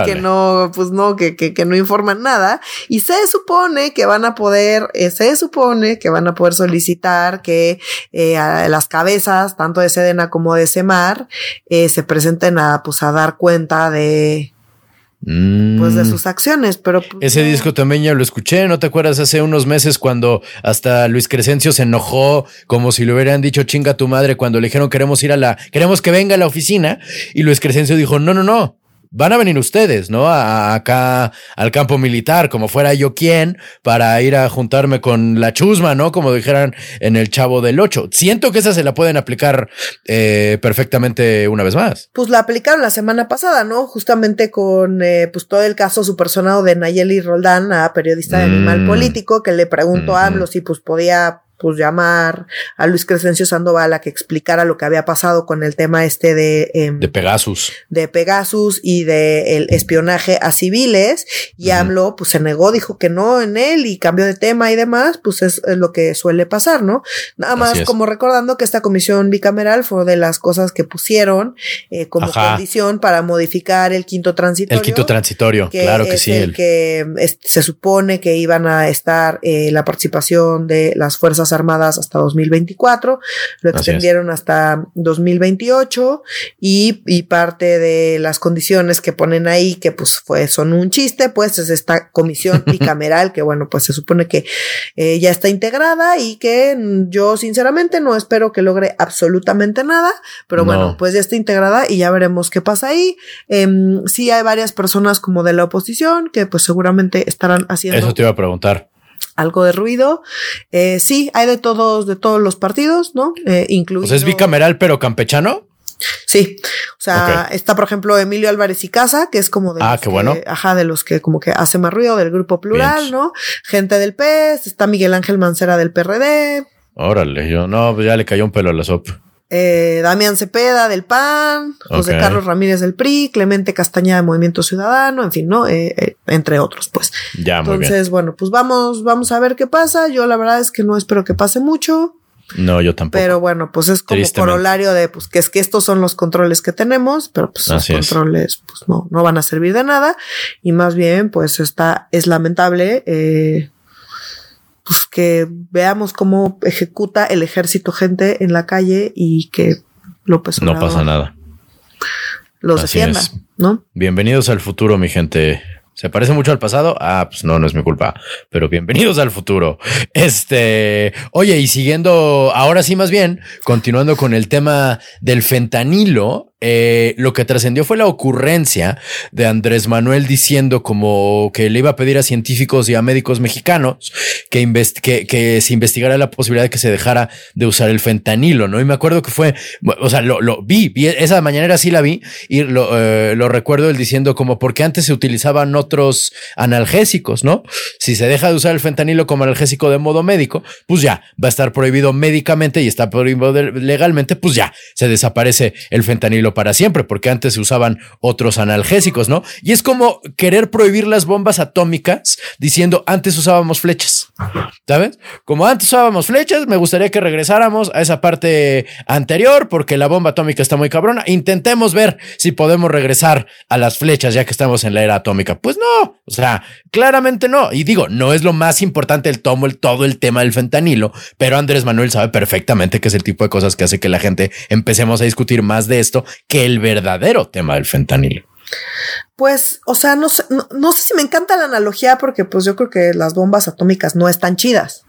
que no, pues no, que, que, que, no informan nada. Y se supone que van a poder, eh, se supone que van a poder solicitar que eh, las cabezas, tanto de Sedena como de Semar, eh, se presenten a, pues, a dar cuenta de, pues de mm. sus acciones, pero pues, ese disco también ya lo escuché, ¿no te acuerdas hace unos meses cuando hasta Luis Crescencio se enojó como si le hubieran dicho chinga tu madre cuando le dijeron queremos ir a la queremos que venga a la oficina y Luis Crescencio dijo, "No, no, no van a venir ustedes, ¿no? A, acá al campo militar, como fuera yo quien, para ir a juntarme con la chusma, ¿no? Como dijeran en el Chavo del Ocho. Siento que esa se la pueden aplicar eh, perfectamente una vez más. Pues la aplicaron la semana pasada, ¿no? Justamente con eh, pues todo el caso supersonado de Nayeli Roldán, a periodista de Animal mm. Político, que le preguntó a AMLO si pues podía pues llamar a Luis Crescencio Sandoval a que explicara lo que había pasado con el tema este de... Em, de Pegasus. De Pegasus y de el espionaje a civiles y AMLO pues se negó, dijo que no en él y cambió de tema y demás, pues es, lo que suele pasar, ¿no? Nada más como recordando que esta comisión bicameral fue de las cosas que pusieron eh, como condición para modificar el quinto transitorio. El quinto transitorio, claro que sí. El, que se supone que iban a estar eh, la participación de las fuerzas Armadas hasta 2024, lo extendieron hasta 2028 y, y, parte de las condiciones que ponen ahí, que pues fue, son un chiste, pues es esta comisión bicameral que bueno, pues se supone que eh, ya está integrada y que yo sinceramente no espero que logre absolutamente nada, pero bueno, pues ya está integrada y ya veremos qué pasa ahí. Eh, sí hay varias personas como de la oposición que pues seguramente estarán haciendo... Eso te iba a preguntar algo de ruido. Eh, sí, hay de todos, de todos los partidos, ¿no? Eh, incluido. Pues es bicameral, pero campechano. Sí, o sea, está por ejemplo Emilio Álvarez y Casa, que es como de ah, qué bueno. ajá, de los que como que hace más ruido del grupo plural, ¿no? Gente del PES, está Miguel Ángel Mancera del PRD. Órale, yo no, pues ya le cayó un pelo a la sopa eh, Damián Cepeda del PAN, José Carlos Ramírez del PRI, Clemente Castañeda de Movimiento Ciudadano, en fin, ¿no? Eh, eh, entre otros, pues. Ya, Entonces, bueno, pues vamos, vamos a ver qué pasa. Yo la verdad es que no espero que pase mucho. No, yo tampoco. Pero bueno, pues es como corolario de pues que es que estos son los controles que tenemos, pero pues los controles pues no, no van a servir de nada. Y más bien, pues está, es lamentable, eh, pues que veamos cómo ejecuta el ejército gente en la calle y que López Obrador no pasa nada. Los defienda, ¿no? Bienvenidos al futuro, mi gente. ¿Se parece mucho al pasado? Ah, pues no, no es mi culpa. Pero bienvenidos al futuro. Este, oye, y siguiendo, ahora sí más bien, continuando con el tema del fentanilo, eh, lo que trascendió fue la ocurrencia de Andrés Manuel diciendo como que le iba a pedir a científicos y a médicos mexicanos que, se investigara la posibilidad de que se dejara de usar el fentanilo, ¿no? Y me acuerdo que fue, o sea, lo, lo vi, esa mañanera sí la vi y lo, eh, lo recuerdo él diciendo como porque antes se utilizaban otros analgésicos, ¿no? Si se deja de usar el fentanilo como analgésico de modo médico, pues ya va a estar prohibido médicamente y está prohibido legalmente, pues ya se desaparece el fentanilo para siempre, porque antes se usaban otros analgésicos, ¿no? Y es como querer prohibir las bombas atómicas diciendo antes usábamos flechas, ¿sabes? Como antes usábamos flechas, me gustaría que regresáramos a esa parte anterior, porque la bomba atómica está muy cabrona. Intentemos ver si podemos regresar a las flechas ya que estamos en la era atómica. Pues no, o sea, claramente no. Y digo, no es lo más importante el tomo, el todo el tema del fentanilo, pero Andrés Manuel sabe perfectamente que es el tipo de cosas que hace que la gente empecemos a discutir más de esto que el verdadero tema del fentanilo. Pues, o sea, no sé, no, sé si me encanta la analogía porque pues yo creo que las bombas atómicas no están chidas.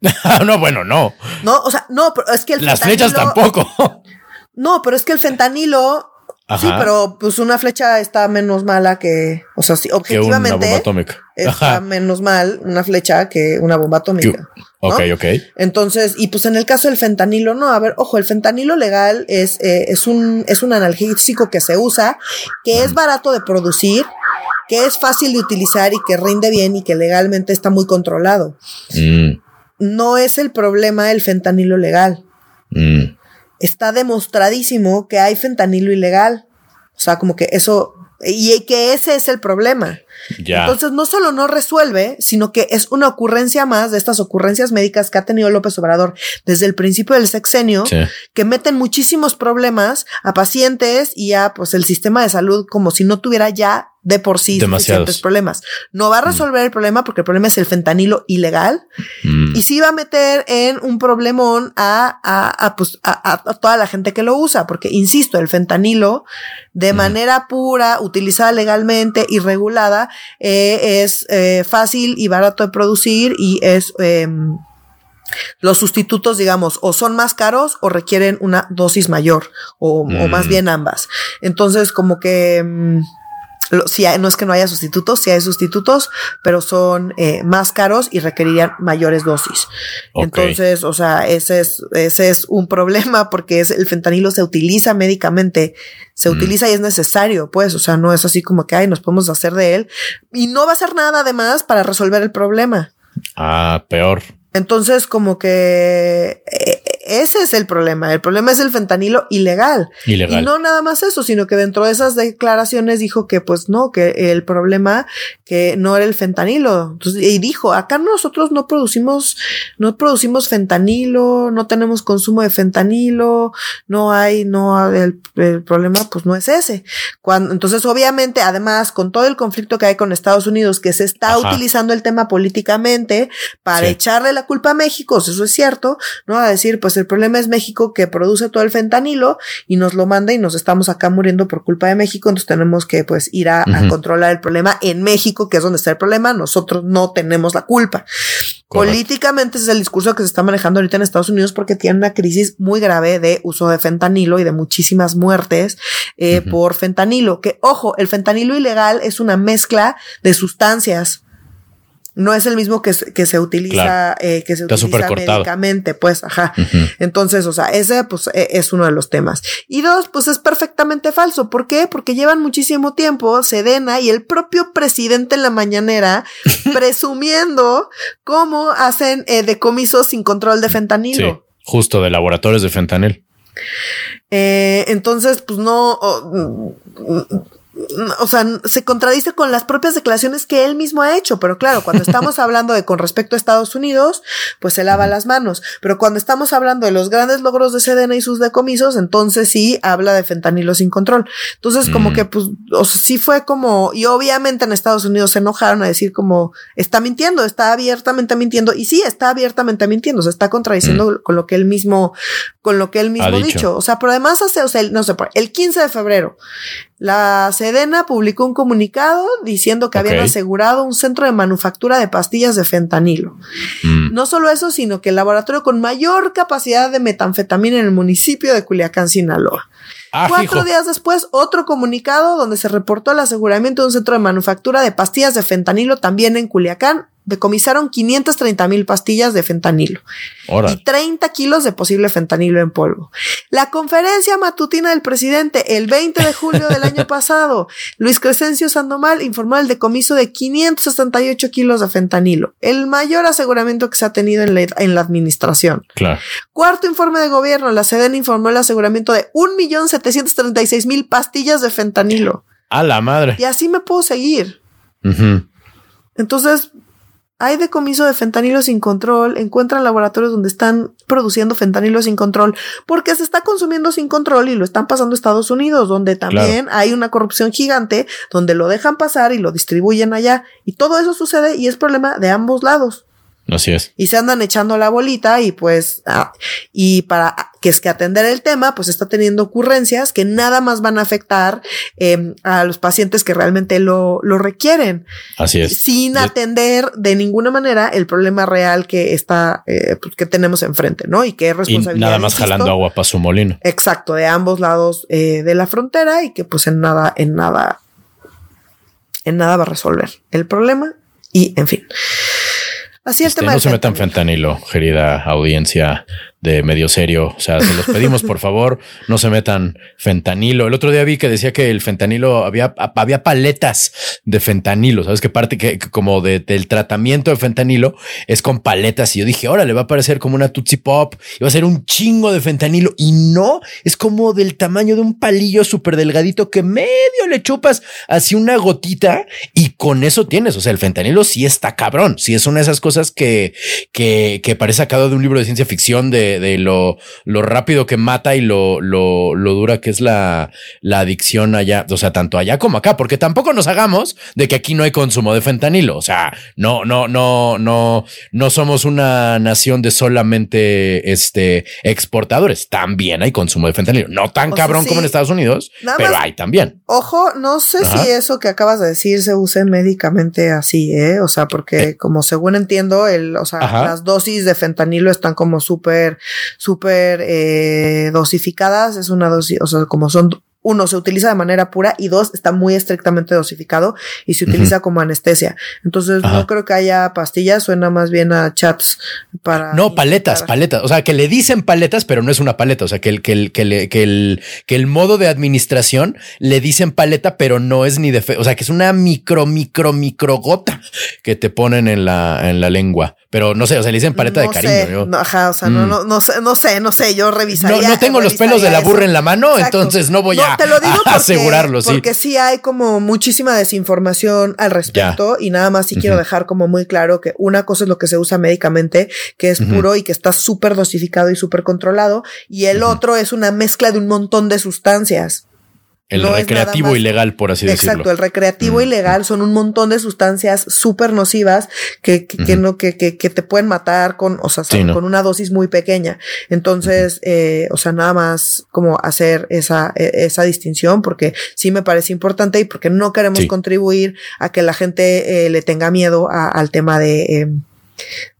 no, bueno, no. No, o sea, no, pero es que el Las flechas tampoco. no, pero es que el fentanilo Sí, pero pues una flecha está menos mala que, o sea, sí, objetivamente. Que una bomba atómica. Está menos mal una flecha que una bomba atómica. Ok, ok. Entonces, y pues en el caso del fentanilo, no, a ver, ojo, el fentanilo legal es, eh, es, un, es un analgésico que se usa, que es barato de producir, que es fácil de utilizar y que rinde bien y que legalmente está muy controlado. Mm. No es el problema el fentanilo legal. Mm. Está demostradísimo que hay fentanilo ilegal. O sea, como que eso, y que ese es el problema. Entonces, no solo no resuelve, sino que es una ocurrencia más de estas ocurrencias médicas que ha tenido López Obrador desde el principio del sexenio, que meten muchísimos problemas a pacientes y a pues el sistema de salud como si no tuviera ya de por sí demasiados problemas. No va a mm. resolver el problema porque el problema es el fentanilo ilegal mm. y sí va a meter en un problemón a, a, pues, a, toda la gente que lo usa, porque insisto, el fentanilo de mm. manera pura, utilizada legalmente y regulada, eh, es eh, fácil y barato de producir y es... Em, los sustitutos, digamos, o son más caros o requieren una dosis mayor, o, o más bien ambas. Entonces, como que em, si no es que no haya sustitutos, si hay sustitutos, pero son eh, más caros y requerirían mayores dosis. Entonces, o sea, ese es, ese es un problema porque es, el fentanilo se utiliza médicamente, se mm. utiliza y es necesario, pues, o sea, no es así como que, ay, nos podemos hacer de él y no va a hacer nada además para resolver el problema. Ah, peor. Entonces, como que eh, ese es el problema. El problema es el fentanilo ilegal. Ilegal. Y no nada más eso, sino que dentro de esas declaraciones dijo que pues no, que el problema que no era el fentanilo. Entonces, y dijo, acá nosotros no producimos, no producimos fentanilo, no tenemos consumo de fentanilo, no hay, no, el, el problema pues no es ese. Cuando, entonces, obviamente, además, con todo el conflicto que hay con Estados Unidos, que se está utilizando el tema políticamente para echarle la culpa a México, eso es cierto, ¿no? A decir, pues el problema es México que produce todo el fentanilo y nos lo manda y nos estamos acá muriendo por culpa de México, entonces tenemos que pues ir a, controlar el problema en México, que es donde está el problema, nosotros no tenemos la culpa. Políticamente ese es el discurso que se está manejando ahorita en Estados Unidos porque tiene una crisis muy grave de uso de fentanilo y de muchísimas muertes eh, por fentanilo. Que ojo, el fentanilo ilegal es una mezcla de sustancias no es el mismo que, que se utiliza, eh, que se utiliza médicamente, pues, ajá. Entonces, o sea, ese pues e, es uno de los temas. Y dos, pues es perfectamente falso. ¿Por qué? Porque llevan muchísimo tiempo Sedena y el propio presidente en la mañanera presumiendo cómo hacen eh, decomisos sin control de fentanilo. Sí, justo de laboratorios de fentanil. Eh, entonces, pues no, o sea, se contradice con las propias declaraciones que él mismo ha hecho, pero claro, cuando estamos hablando de con respecto a Estados Unidos, pues se lava las manos, pero cuando estamos hablando de los grandes logros de Sedena y sus decomisos, entonces sí habla de fentanilo sin control. Entonces, como mm. que, pues, o sea, sí fue como, y obviamente en Estados Unidos se enojaron a decir como, está mintiendo, está abiertamente mintiendo, y sí, está abiertamente mintiendo, se está contradiciendo mm. con lo que él mismo, con lo que él mismo ha dicho. O sea, pero además hace, o sea, no sé, el 15 de febrero, la Sedena publicó un comunicado diciendo que habían asegurado un centro de manufactura de pastillas de fentanilo. Mm. No solo eso, sino que el laboratorio con mayor capacidad de metanfetamina en el municipio de Culiacán, Sinaloa. Ah, Cuatro días después, otro comunicado donde se reportó el aseguramiento de un centro de manufactura de pastillas de también en Culiacán, decomisaron 530 mil pastillas de fentanilo y 30 kilos de posible fentanilo en polvo. La conferencia matutina del presidente el 20 de julio del año pasado, Luis Crescencio Sandomal informó el decomiso de 568 kilos de fentanilo, el mayor aseguramiento que se ha tenido en la, en la administración. Claro. Cuarto informe de gobierno, la SEDEN informó el aseguramiento de 1.736.000 pastillas de fentanilo. A la madre. Y así me puedo seguir. Entonces, hay decomiso de fentanilo sin control, encuentran laboratorios donde están produciendo fentanilo sin control, porque se está consumiendo sin control y lo están pasando a Estados Unidos, donde también hay una corrupción gigante, donde lo dejan pasar y lo distribuyen allá. Y todo eso sucede y es problema de ambos lados. Así es. Y se andan echando la bolita y pues, ah, y para que es que atender el tema, pues está teniendo ocurrencias que nada más van a afectar em, a los pacientes que realmente lo, lo requieren. Así es. Sin atender de ninguna manera el problema real que está, eh, pues, que tenemos enfrente, ¿no? Y que es responsabilidad. Y nada más jalando agua para su molino. Exacto, de ambos lados eh, de la frontera y que pues en nada, en nada, en nada va a resolver el problema Y en fin. Así el Este, tema no se metan fentanilo, querida audiencia de medio serio. O sea, se los pedimos, por favor, no se metan fentanilo. El otro día vi que decía que el fentanilo había, había paletas de fentanilo. Sabes que parte que, como de, del tratamiento de fentanilo es con paletas. Y yo dije, ahora le va a parecer como una Tootsie Pop y va a ser un chingo de fentanilo. Y no es como del tamaño de un palillo súper delgadito que medio le chupas así una gotita y con eso tienes. O sea, el fentanilo sí está cabrón. Sí es una de esas cosas que, que, que parece sacado de un libro de ciencia ficción de, de lo, lo rápido que mata y lo, lo, lo dura que es la, la adicción allá, o sea, tanto allá como acá, porque tampoco nos hagamos de que aquí no hay consumo de fentanilo. O sea, no, no, no, no, no somos una nación de solamente este exportadores. También hay consumo de fentanilo. No tan O sea, cabrón sí. como en Estados Unidos, Nada pero hay también. Ojo, no sé Ajá. si eso que acabas de decir se use médicamente así, ¿eh? O sea, porque como según entiendo, el, o sea, Ajá. las dosis de fentanilo están como súper, súper eh, dosificadas. Es una dosis, o sea, como son, uno, se utiliza de manera pura y dos, está muy estrictamente dosificado y se utiliza como anestesia. Entonces, Ajá. no creo que haya pastillas, suena más bien a chats para. No, paletas, paletas. O sea, que le dicen paletas, pero no es una paleta. O sea, que el, que el, que le- que el, que el modo de administración le dicen paleta, pero no es ni de fe. O sea, que es una micro, micro, micro gota que te ponen en la, en la lengua. Pero no sé, o sea, le dicen paleta No de cariño. sé, yo- no, ajá, o sea, no, Mm. no, no sé, no sé, no sé, yo revisaría. no tengo los pelos de la burra eso. en la mano, Exacto. entonces no voy a, te lo digo a porque- asegurarlo. Sí. Porque sí hay como muchísima desinformación al respecto y nada más sí quiero dejar como muy claro que una cosa es lo que se usa médicamente, que es puro y que está súper dosificado y súper controlado, y el otro es una mezcla de un montón de sustancias. El no recreativo ilegal, por así Exacto, decirlo. el recreativo Mm. ilegal son un montón de sustancias súper nocivas que, que, que no, que, que, que te pueden matar con, o sea, Sí, ¿no? con una dosis muy pequeña. Entonces, eh, o sea, nada más como hacer esa, eh, esa distinción porque sí me parece importante y porque no queremos Sí. contribuir a que la gente eh, le tenga miedo a- al tema de, eh,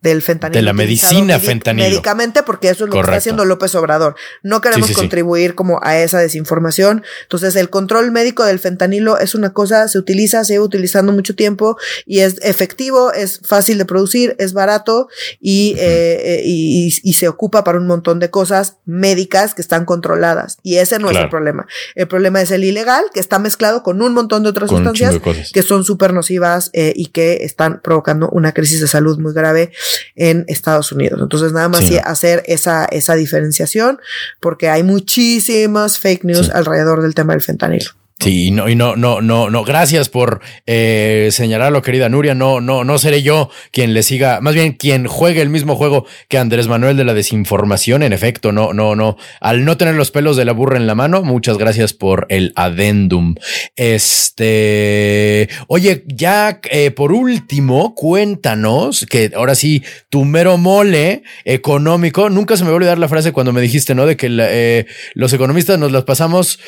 del fentanilo. De la medicina fentanilo. Médicamente, porque eso es lo que está haciendo López Obrador. No queremos Sí, sí, sí. contribuir como a esa desinformación. Entonces, el control médico del fentanilo es una cosa, se utiliza, se lleva utilizando mucho tiempo y es efectivo, es fácil de producir, es barato y, eh, eh, y, y- y se ocupa para un montón de cosas médicas que están controladas. Y ese no es el problema. El problema es el ilegal, que está mezclado con un montón de otras Con sustancias de que son súper nocivas eh, y que están provocando una crisis de salud muy grave en Estados Unidos. Entonces, nada más Sí, hacer esa, esa diferenciación, porque hay muchísimas fake news Sí. alrededor del tema del fentanilo. Sí, no, y no, no, no, no. Gracias por eh, señalarlo, querida Nuria. No, no, no seré yo quien le siga, más bien quien juegue el mismo juego que Andrés Manuel de la desinformación. En efecto, no, no, no. Al no tener los pelos de la burra en la mano, muchas gracias por el adendum. Este, oye, ya eh, por último, cuéntanos que ahora sí, tu mero mole económico. Nunca se me va a olvidar la frase cuando me dijiste, ¿no? De que eh, los economistas nos las pasamos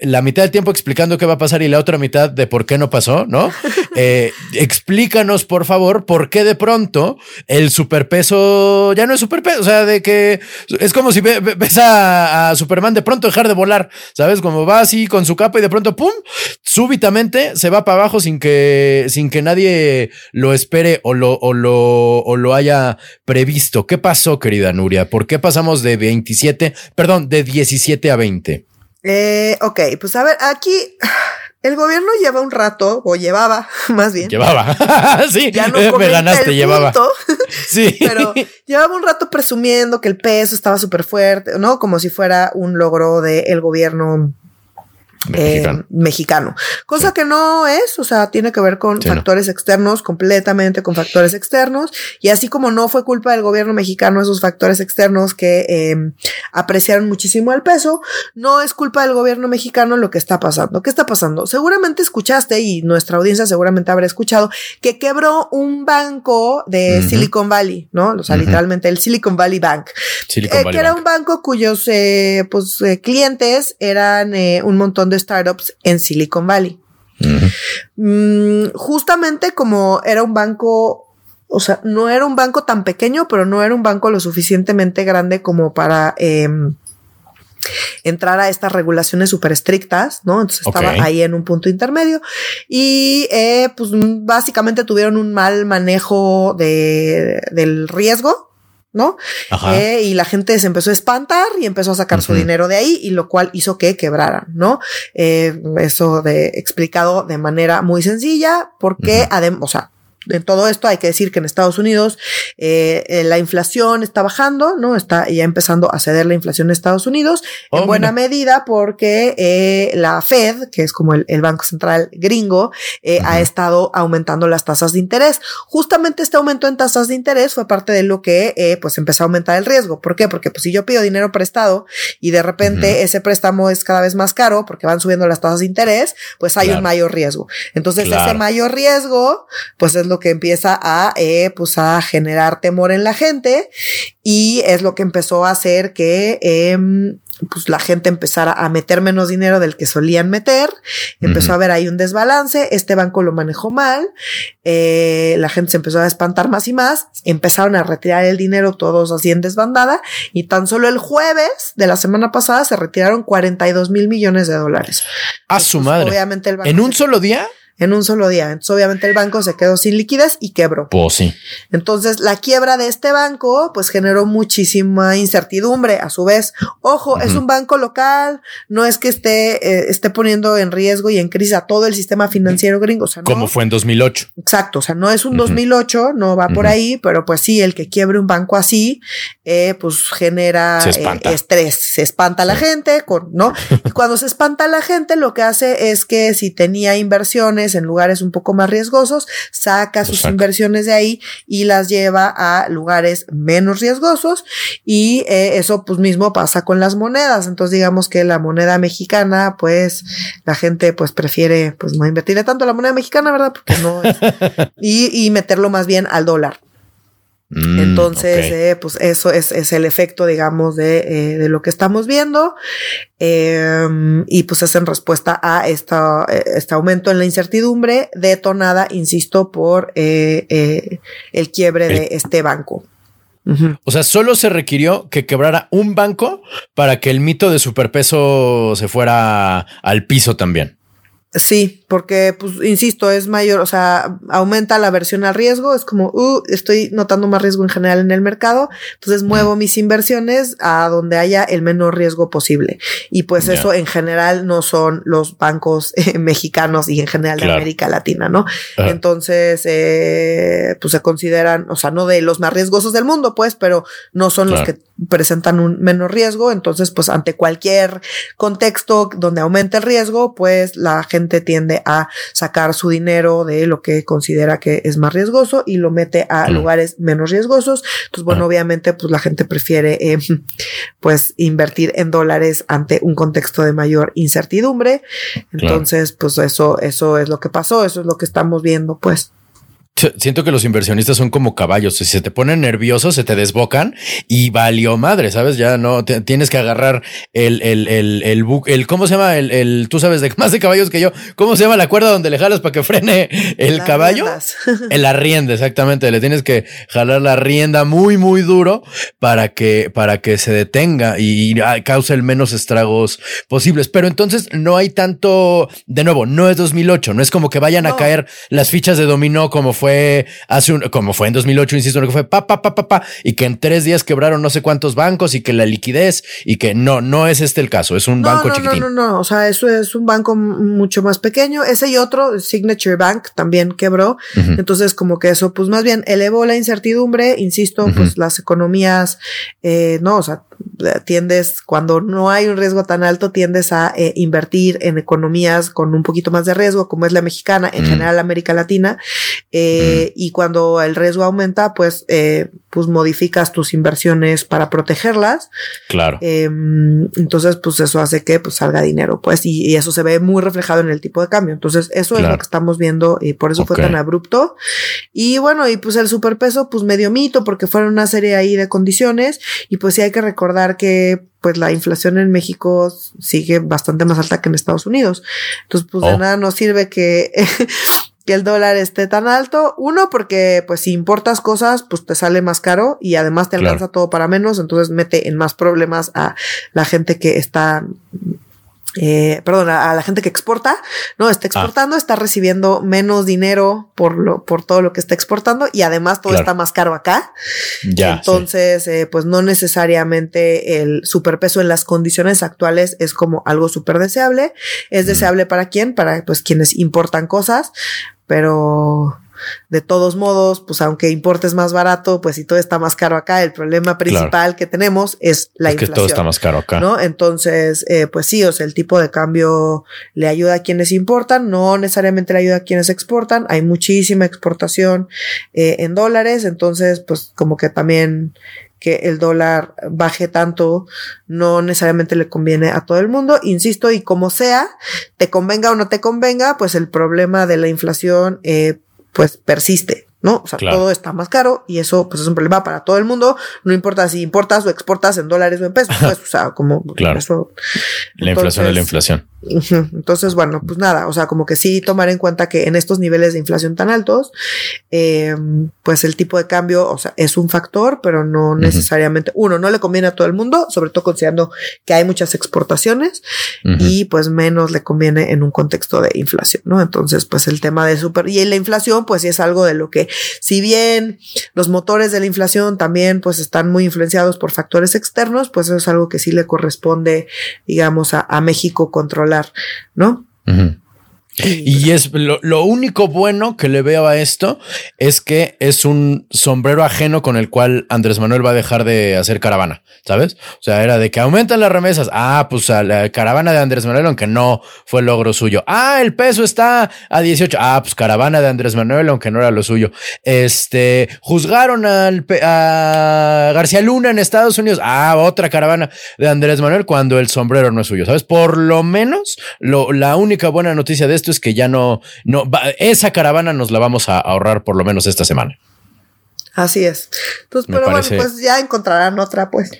la mitad del tiempo explicando qué va a pasar y la otra mitad de por qué no pasó, ¿no? Eh, explícanos, por favor, por qué de pronto el superpeso ya no es superpeso. O sea, de que es como si ve- ve- ves a, a Superman de pronto dejar de volar, ¿sabes? Como va así con su capa y de pronto, ¡pum! Súbitamente se va para abajo sin que, sin que nadie lo espere o lo, o lo, o lo haya previsto. ¿Qué pasó, querida Nuria? ¿Por qué pasamos de 27, perdón, de 17 a 20? Eh, ok, pues a ver, aquí el gobierno lleva un rato, o llevaba más bien. Llevaba. sí, Ya no me comenta ganaste, el llevaba. punto, Sí. pero llevaba un rato presumiendo que el peso estaba súper fuerte, ¿no? Como si fuera un logro del gobierno eh, Mexicano. Cosa que no es, o sea, tiene que ver con Sí, no. factores externos, completamente con factores externos. Y así como no fue culpa del gobierno mexicano esos factores externos que eh, apreciaron muchísimo el peso, no es culpa del gobierno mexicano lo que está pasando. ¿Qué está pasando? Seguramente escuchaste y nuestra audiencia seguramente habrá escuchado que quebró un banco de. Silicon Valley, ¿no? O sea, literalmente el Silicon Valley Bank. Silicon Eh, Valley que era un banco cuyos eh, pues, clientes eran un montón de startups en Silicon Valley. Mm, justamente como era un banco, o sea, no era un banco tan pequeño, pero no era un banco lo suficientemente grande como para em, entrar a estas regulaciones súper estrictas, ¿no? Entonces estaba ahí en un punto intermedio y eh, pues básicamente tuvieron un mal manejo de, del riesgo, ¿no? Eh, y la gente se empezó a espantar y empezó a sacar su dinero de ahí y lo cual hizo que quebraran, ¿no? Eh, eso de explicado de manera muy sencilla porque además, o sea, en todo esto hay que decir que en Estados Unidos eh, eh, la inflación está bajando, ¿no? Está ya empezando a ceder la inflación en Estados Unidos, en oh, buena medida porque eh, la Fed, que es como el, Banco Central gringo, ha estado aumentando las tasas de interés. Justamente este aumento en tasas de interés fue parte de lo que pues empezó a aumentar el riesgo. ¿Por qué? Porque pues si yo pido dinero prestado y de repente ese préstamo es cada vez más caro porque van subiendo las tasas de interés, pues hay un mayor riesgo. Entonces ese mayor riesgo, pues es lo que empieza a, eh, pues a generar temor en la gente y es lo que empezó a hacer que em, pues la gente empezara a meter menos dinero del que solían meter, empezó a haber ahí un desbalance, este banco lo manejó mal, eh, la gente se empezó a espantar más y más, empezaron a retirar el dinero todos así en desbandada y tan solo el jueves de la semana pasada se retiraron 42 mil millones de dólares. A su madre. Obviamente el banco ¿En un solo día? En un solo día. Entonces, obviamente el banco se quedó sin liquidez y quebró. Pues sí. Entonces, la quiebra de este banco, pues generó muchísima incertidumbre. A su vez, ojo, es un banco local, no es que esté, eh, esté poniendo en riesgo y en crisis a todo el sistema financiero gringo. O sea, Como fue en 2008. Exacto. O sea, no es un 2008, no va por ahí, pero pues sí, el que quiebre un banco así, eh, pues genera eh, estrés. Se espanta la gente, con, ¿no? y cuando se espanta la gente, lo que hace es que si tenía inversiones, en lugares un poco más riesgosos, saca sus inversiones de ahí y las lleva a lugares menos riesgosos y eh, eso pues mismo pasa con las monedas. Entonces digamos que la moneda mexicana, pues la gente pues prefiere pues no invertirle tanto la moneda mexicana, ¿verdad? Porque no y, y meterlo más bien al dólar. Mm, Entonces, eh, pues eso es, es, el efecto, digamos, de, eh, de, lo que estamos viendo. Em, y pues es en respuesta a esta, este aumento en la incertidumbre detonada, insisto, por eh, el quiebre de este banco. O sea, solo se requirió que quebrara un banco para que el mito de superpeso se fuera al piso también. Sí, porque, pues, insisto, es mayor, o sea, aumenta la aversión al riesgo, es como, uh, estoy notando más riesgo en general en el mercado, entonces muevo mis inversiones a donde haya el menor riesgo posible. Y pues eso en general no son los bancos eh, mexicanos y en general de América Latina, ¿no? Entonces, eh, pues se consideran, o sea, no de los más riesgosos del mundo, pues, pero no son los que presentan un menor riesgo, entonces, pues, ante cualquier contexto donde aumente el riesgo, pues la gente tiende a sacar su dinero de lo que considera que es más riesgoso y lo mete a lugares menos riesgosos. Entonces, bueno, obviamente, pues la gente prefiere, eh, pues, invertir en dólares ante un contexto de mayor incertidumbre. Entonces, pues eso, eso es lo que pasó, eso es lo que estamos viendo, pues. Siento que los inversionistas son como caballos. Si se te ponen nerviosos, se te desbocan y valió madre, ¿sabes? Ya no tienes que agarrar el, el, el, el, el, ¿cómo se llama? El, el, tú sabes de más de caballos que yo. ¿Cómo se llama la cuerda donde le jalas para que frene el caballo? En la rienda, exactamente. Le tienes que jalar la rienda muy, muy duro para que, para que se detenga y cause el menos estragos posibles. Pero entonces no hay tanto, de nuevo, no es 2008, no es como que vayan a caer las fichas de dominó como fue hace un, como fue en 2008, insisto, que fue pa, pa, pa, pa, pa, y que en tres días quebraron no sé cuántos bancos y que la liquidez y que no, no es este el caso, es un banco chiquitín. No, no, no, o sea, eso es un banco mucho más pequeño. Ese y otro, Signature Bank, también quebró. Entonces, como que eso, pues más bien elevó la incertidumbre, insisto, pues las economías, eh, no, o sea, tiendes, cuando no hay un riesgo tan alto, tiendes a eh, invertir en economías con un poquito más de riesgo, como es la mexicana, en general América Latina, eh, y cuando el riesgo aumenta, pues, eh, pues modificas tus inversiones para protegerlas. Claro. Em, entonces, pues eso hace que pues, salga dinero, pues, y, eso se ve muy reflejado en el tipo de cambio. Entonces, eso es lo que estamos viendo y por eso fue tan abrupto. Y bueno, y pues el superpeso, pues medio mito, porque fueron una serie ahí de condiciones, y pues sí hay que recordar que pues la inflación en México sigue bastante más alta que en Estados Unidos. Entonces, pues de oh. nada nos sirve que que el dólar esté tan alto. Uno, porque pues si importas cosas, pues te sale más caro y además te alcanza todo para menos, entonces mete en más problemas a la gente que está eh, perdón, a, la gente que exporta, no está ah. exportando, está recibiendo menos dinero por lo, por todo lo que está exportando y además todo está más caro acá. Ya. Entonces, eh, pues no necesariamente el superpeso en las condiciones actuales es como algo súper deseable. Es deseable para quién? Para pues quienes importan cosas, pero de todos modos, pues aunque importes más barato, pues si todo está más caro acá, el problema principal que tenemos es la es inflación. Que todo está más caro acá. ¿no? Entonces, eh, pues sí, o sea, el tipo de cambio le ayuda a quienes importan, no necesariamente le ayuda a quienes exportan. Hay muchísima exportación eh, en dólares, entonces, pues como que también que el dólar baje tanto no necesariamente le conviene a todo el mundo. Insisto, y como sea, te convenga o no te convenga, pues el problema de la inflación eh, pues persiste. ¿no? O sea, todo está más caro y eso pues es un problema para todo el mundo, no importa si importas o exportas en dólares o en pesos, pues, o sea, como claro. la inflación es la inflación. Entonces, bueno, pues nada, o sea, como que sí tomar en cuenta que en estos niveles de inflación tan altos, eh, pues el tipo de cambio, o sea, es un factor, pero no necesariamente, uno, no le conviene a todo el mundo, sobre todo considerando que hay muchas exportaciones y pues menos le conviene en un contexto de inflación, ¿no? Entonces, pues el tema de super, y la inflación, pues sí es algo de lo que si bien los motores de la inflación también pues están muy influenciados por factores externos, pues eso es algo que sí le corresponde, digamos, a, México controlar, ¿no? Y es lo, único bueno que le veo a esto es que es un sombrero ajeno con el cual Andrés Manuel va a dejar de hacer caravana, ¿sabes? O sea, era de que aumentan las remesas. Ah, pues a la caravana de Andrés Manuel, aunque no fue logro suyo. Ah, el peso está a 18. Ah, pues caravana de Andrés Manuel, aunque no era lo suyo. Este, juzgaron al, a García Luna en Estados Unidos. Ah, otra caravana de Andrés Manuel cuando el sombrero no es suyo, ¿sabes? Por lo menos, lo, la única buena noticia de esto que ya no, no, esa caravana nos la vamos a ahorrar por lo menos esta semana. Así es. Entonces, pero bueno, pues ya encontrarán otra, pues.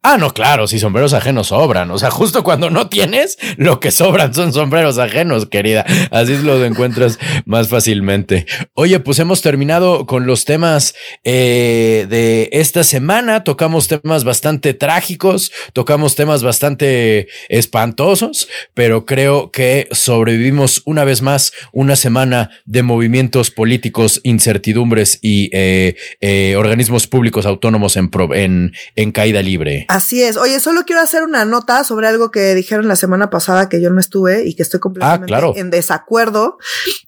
Ah, no, claro, si sombreros ajenos sobran. O sea, justo cuando no tienes, lo que sobran son sombreros ajenos, querida. Así lo encuentras más fácilmente. Oye, pues hemos terminado con los temas eh, de esta semana. Tocamos temas bastante trágicos, tocamos temas bastante espantosos, pero creo que sobrevivimos una vez más una semana de movimientos políticos, incertidumbres y eh, eh, organismos públicos autónomos en, en, en, caída libre. Así es. Oye, solo quiero hacer una nota sobre algo que dijeron la semana pasada que yo no estuve y que estoy completamente ah, en desacuerdo.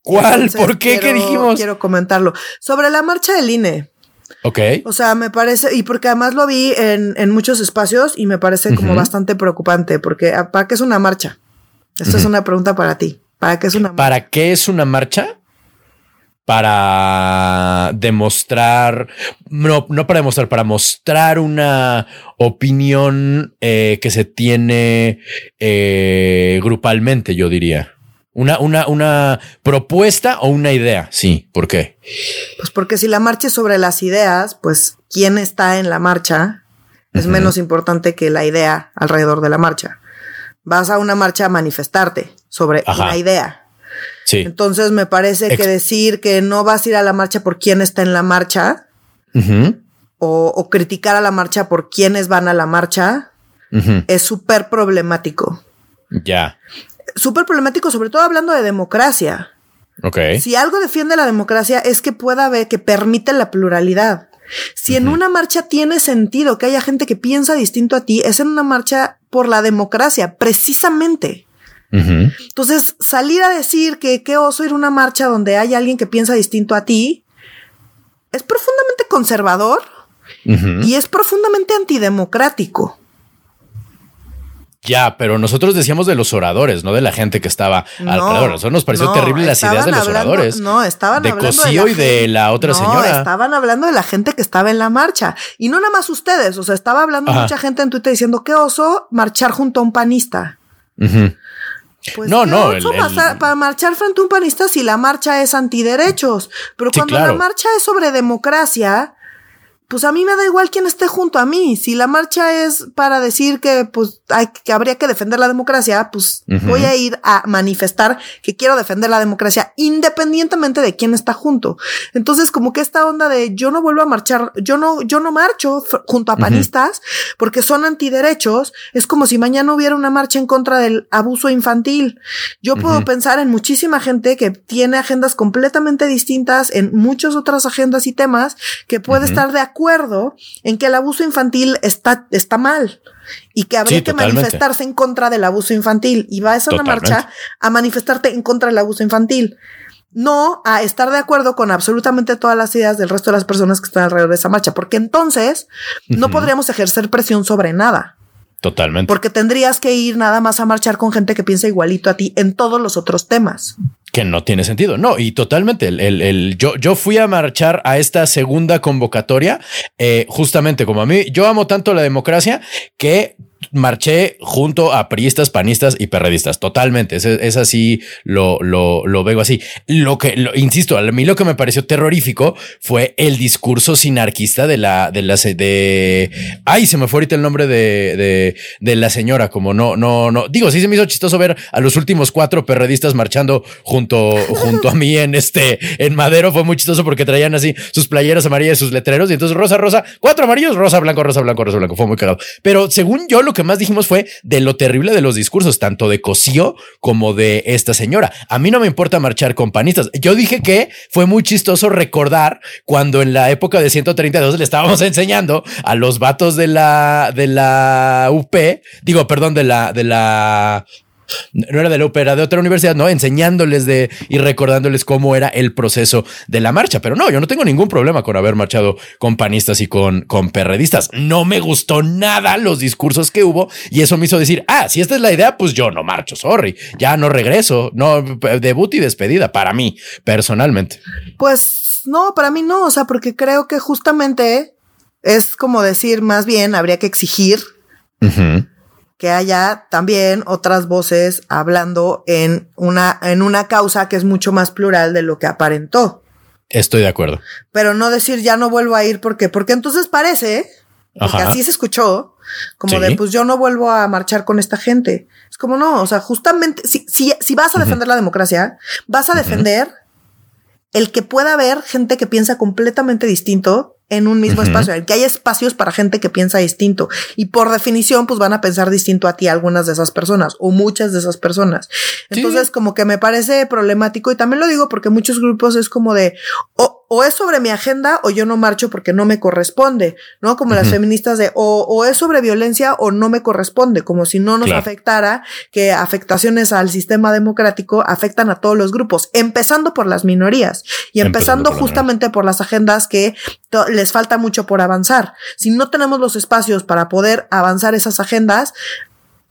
¿Cuál? ¿Por qué? ¿Qué dijimos? Quiero comentarlo. Sobre la marcha del INE. Ok. O sea, me parece, y porque además lo vi en, en muchos espacios y me parece como bastante preocupante, porque ah, ¿para qué es una marcha? Esta es una pregunta para ti. ¿Para qué es una marcha? ¿Para qué es una marcha? Para demostrar, no, no para demostrar, para mostrar una opinión eh, que se tiene eh, grupalmente, yo diría. Una, una, una propuesta o una idea. Sí, ¿por qué? Pues porque si la marcha es sobre las ideas, pues quién está en la marcha es menos importante que la idea alrededor de la marcha. Vas a una marcha a manifestarte sobre una idea entonces me parece que decir que no vas a ir a la marcha por quién está en la marcha o, criticar a la marcha por quiénes van a la marcha es súper problemático. Ya. Súper problemático, sobre todo hablando de democracia. Ok. Si algo defiende la democracia es que pueda haber, que permite la pluralidad. Si en una marcha tiene sentido que haya gente que piensa distinto a ti, es en una marcha por la democracia, precisamente. Entonces, salir a decir que qué oso ir a una marcha donde hay alguien que piensa distinto a ti es profundamente conservador y es profundamente antidemocrático. Ya, pero nosotros decíamos de los oradores, no de la gente que estaba alrededor. Nosotros nos pareció terrible las ideas de los oradores. No, estaban de hablando Cosío y de la otra no, señora. Estaban hablando de la gente que estaba en la marcha. Y no nada más ustedes. O sea, estaba hablando mucha gente en Twitter diciendo qué oso marchar junto a un panista. Pues no, no. para marchar frente a un panista si la marcha es antiderechos. Pero cuando la marcha es sobre democracia, pues a mí me da igual quién esté junto a mí. Si la marcha es para decir que pues hay, que habría que defender la democracia, pues voy a ir a manifestar que quiero defender la democracia independientemente de quién está junto. Entonces, como que esta onda de yo no vuelvo a marchar, yo no, yo no marcho junto a panistas porque son antiderechos, es como si mañana hubiera una marcha en contra del abuso infantil. Yo puedo pensar en muchísima gente que tiene agendas completamente distintas en muchas otras agendas y temas que puede estar de acuerdo acuerdo en que el abuso infantil está, está mal y que habría que manifestarse en contra del abuso infantil y vas a una marcha a manifestarte en contra del abuso infantil. No a estar de acuerdo con absolutamente todas las ideas del resto de las personas que están alrededor de esa marcha, porque entonces no podríamos ejercer presión sobre nada. Totalmente. Porque tendrías que ir nada más a marchar con gente que piensa igualito a ti en todos los otros temas. Que no tiene sentido. No, y totalmente. El, el, yo, yo fui a marchar a esta segunda convocatoria, eh, justamente como a mí, yo amo tanto la democracia que marché junto a priistas, panistas y perredistas. Totalmente. Es, así, lo, lo, lo, veo así. Lo que, insisto, a mí lo que me pareció terrorífico fue el discurso sinarquista de la, de la, de, ay, se me fue ahorita el nombre de, de, la señora, como no, no, no. Digo, sí se me hizo chistoso ver a los últimos cuatro perredistas marchando junto, junto a mí en este, en Madero. Fue muy chistoso porque traían así sus playeras amarillas, sus letreros y entonces rosa, rosa, cuatro amarillos, rosa, blanco, rosa, blanco, rosa, blanco. Fue muy cagado. Pero según yo, lo que más dijimos fue de lo terrible de los discursos, tanto de Cosío como de esta señora. A mí no me importa marchar con panistas. Yo dije que fue muy chistoso recordar cuando en la época de 132 le estábamos enseñando a los vatos de la, de la UP, digo, perdón, de la, de la no era de la ópera, de otra universidad, no, enseñándoles de y recordándoles cómo era el proceso de la marcha. Pero no, yo no tengo ningún problema con haber marchado con panistas y con, con perredistas. No me gustó nada los discursos que hubo y eso me hizo decir, ah, si esta es la idea, pues yo no marcho, sorry, ya no regreso, no, debut y despedida para mí, personalmente. Pues no, para mí no, o sea, porque creo que justamente es como decir, más bien habría que exigir que haya también otras voces hablando en una, en una causa que es mucho más plural de lo que aparentó. Estoy de acuerdo. Pero no decir ya no vuelvo a ir porque, porque entonces parece, porque así se escuchó, como de pues yo no vuelvo a marchar con esta gente. Es como no, o sea, justamente si, si, si vas a defender la democracia, vas a defender el que pueda haber gente que piensa completamente distinto en un mismo espacio, el que hay espacios para gente que piensa distinto. Y por definición pues van a pensar distinto a ti algunas de esas personas o muchas de esas personas. Entonces como que me parece problemático y también lo digo porque muchos grupos es como de o, o es sobre mi agenda o yo no marcho porque no me corresponde, ¿no? Como las feministas de o, o, es sobre violencia o no me corresponde, como si no nos afectara que afectaciones al sistema democrático afectan a todos los grupos, empezando por las minorías y empezando, justamente por las agendas que les falta mucho por avanzar. Si no tenemos los espacios para poder avanzar esas agendas,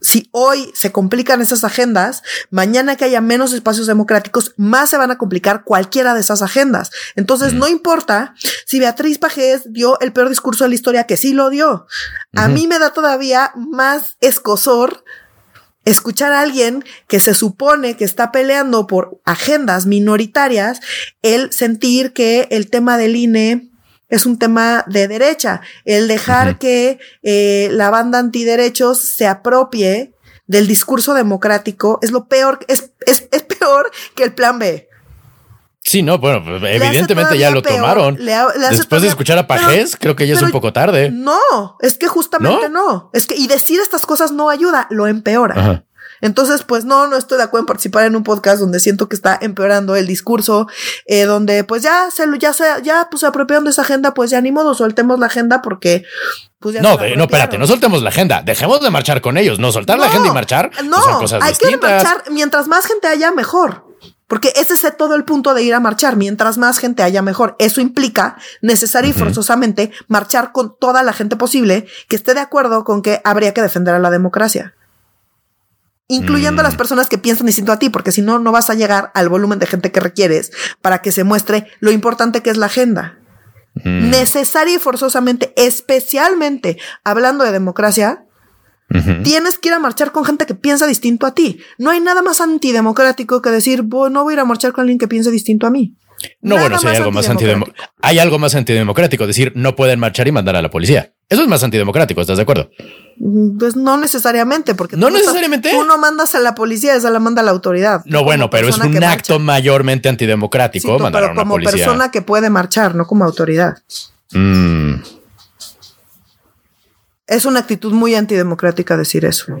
si hoy se complican esas agendas, mañana que haya menos espacios democráticos, más se van a complicar cualquiera de esas agendas. Entonces, no importa si Beatriz Pajés dio el peor discurso de la historia, que sí lo dio. A mí me da todavía más escosor escuchar a alguien que se supone que está peleando por agendas minoritarias, el sentir que el tema del INE es un tema de derecha. El dejar que eh, la banda antiderechos se apropie del discurso democrático es lo peor, es, es, es peor que el plan B. Sí, no, bueno, pues, evidentemente ya lo tomaron. Después de escuchar a Pajés, creo que ya es un poco tarde. No, es que justamente no? Es que, y decir estas cosas no ayuda, lo empeora. Entonces, pues no, no estoy de acuerdo en participar en un podcast donde siento que está empeorando el discurso, eh, donde pues ya se ya se, ya pues apropiando esa agenda, pues ya ni modo, soltemos la agenda porque pues ya no, no, espérate, no soltemos la agenda, dejemos de marchar con ellos, no soltar la agenda y marchar. Pues, no, son cosas hay que marchar mientras más gente haya, mejor. Porque ese es todo el punto de ir a marchar. Mientras más gente haya, mejor. Eso implica necesario y forzosamente marchar con toda la gente posible que esté de acuerdo con que habría que defender a la democracia incluyendo a las mm. personas que piensan distinto a ti, porque si no, no vas a llegar al volumen de gente que requieres para que se muestre lo importante que es la agenda. Necesaria y forzosamente, especialmente hablando de democracia, tienes que ir a marchar con gente que piensa distinto a ti. No hay nada más antidemocrático que decir, no voy a ir a marchar con alguien que piense distinto a mí. No, bueno, si hay algo más antidemocrático. Hay algo más antidemocrático, decir, no pueden marchar y mandar a la policía. Eso es más antidemocrático, ¿estás de acuerdo? Mm, pues no necesariamente, porque no necesariamente. tú no mandas a la policía, esa la manda la autoridad. No, bueno, pero es un acto mayormente antidemocrático mandar a una como persona que puede marchar, no como autoridad. Mm. Es una actitud muy antidemocrática decir eso.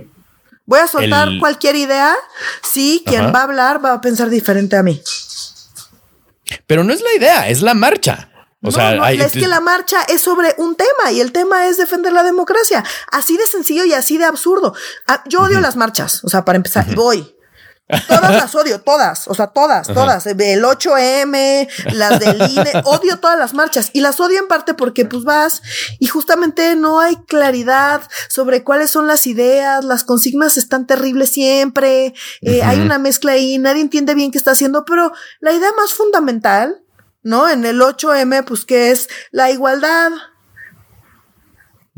Voy a soltar cualquier idea. Sí, quien va a hablar va a pensar diferente a mí. Pero no es la idea, es la marcha. O sea, es que la marcha es sobre un tema y el tema es defender la democracia. Así de sencillo y así de absurdo. Ah, yo odio las marchas. O sea, para empezar, y voy. Todas las odio, todas, o sea, todas, todas. El 8M, las del INE, odio todas las marchas y las odio en parte porque pues vas y justamente no hay claridad sobre cuáles son las ideas, las consignas están terribles siempre, eh, hay una mezcla ahí, nadie entiende bien qué está haciendo, pero la idea más fundamental, ¿no? En el 8M, pues que es la igualdad,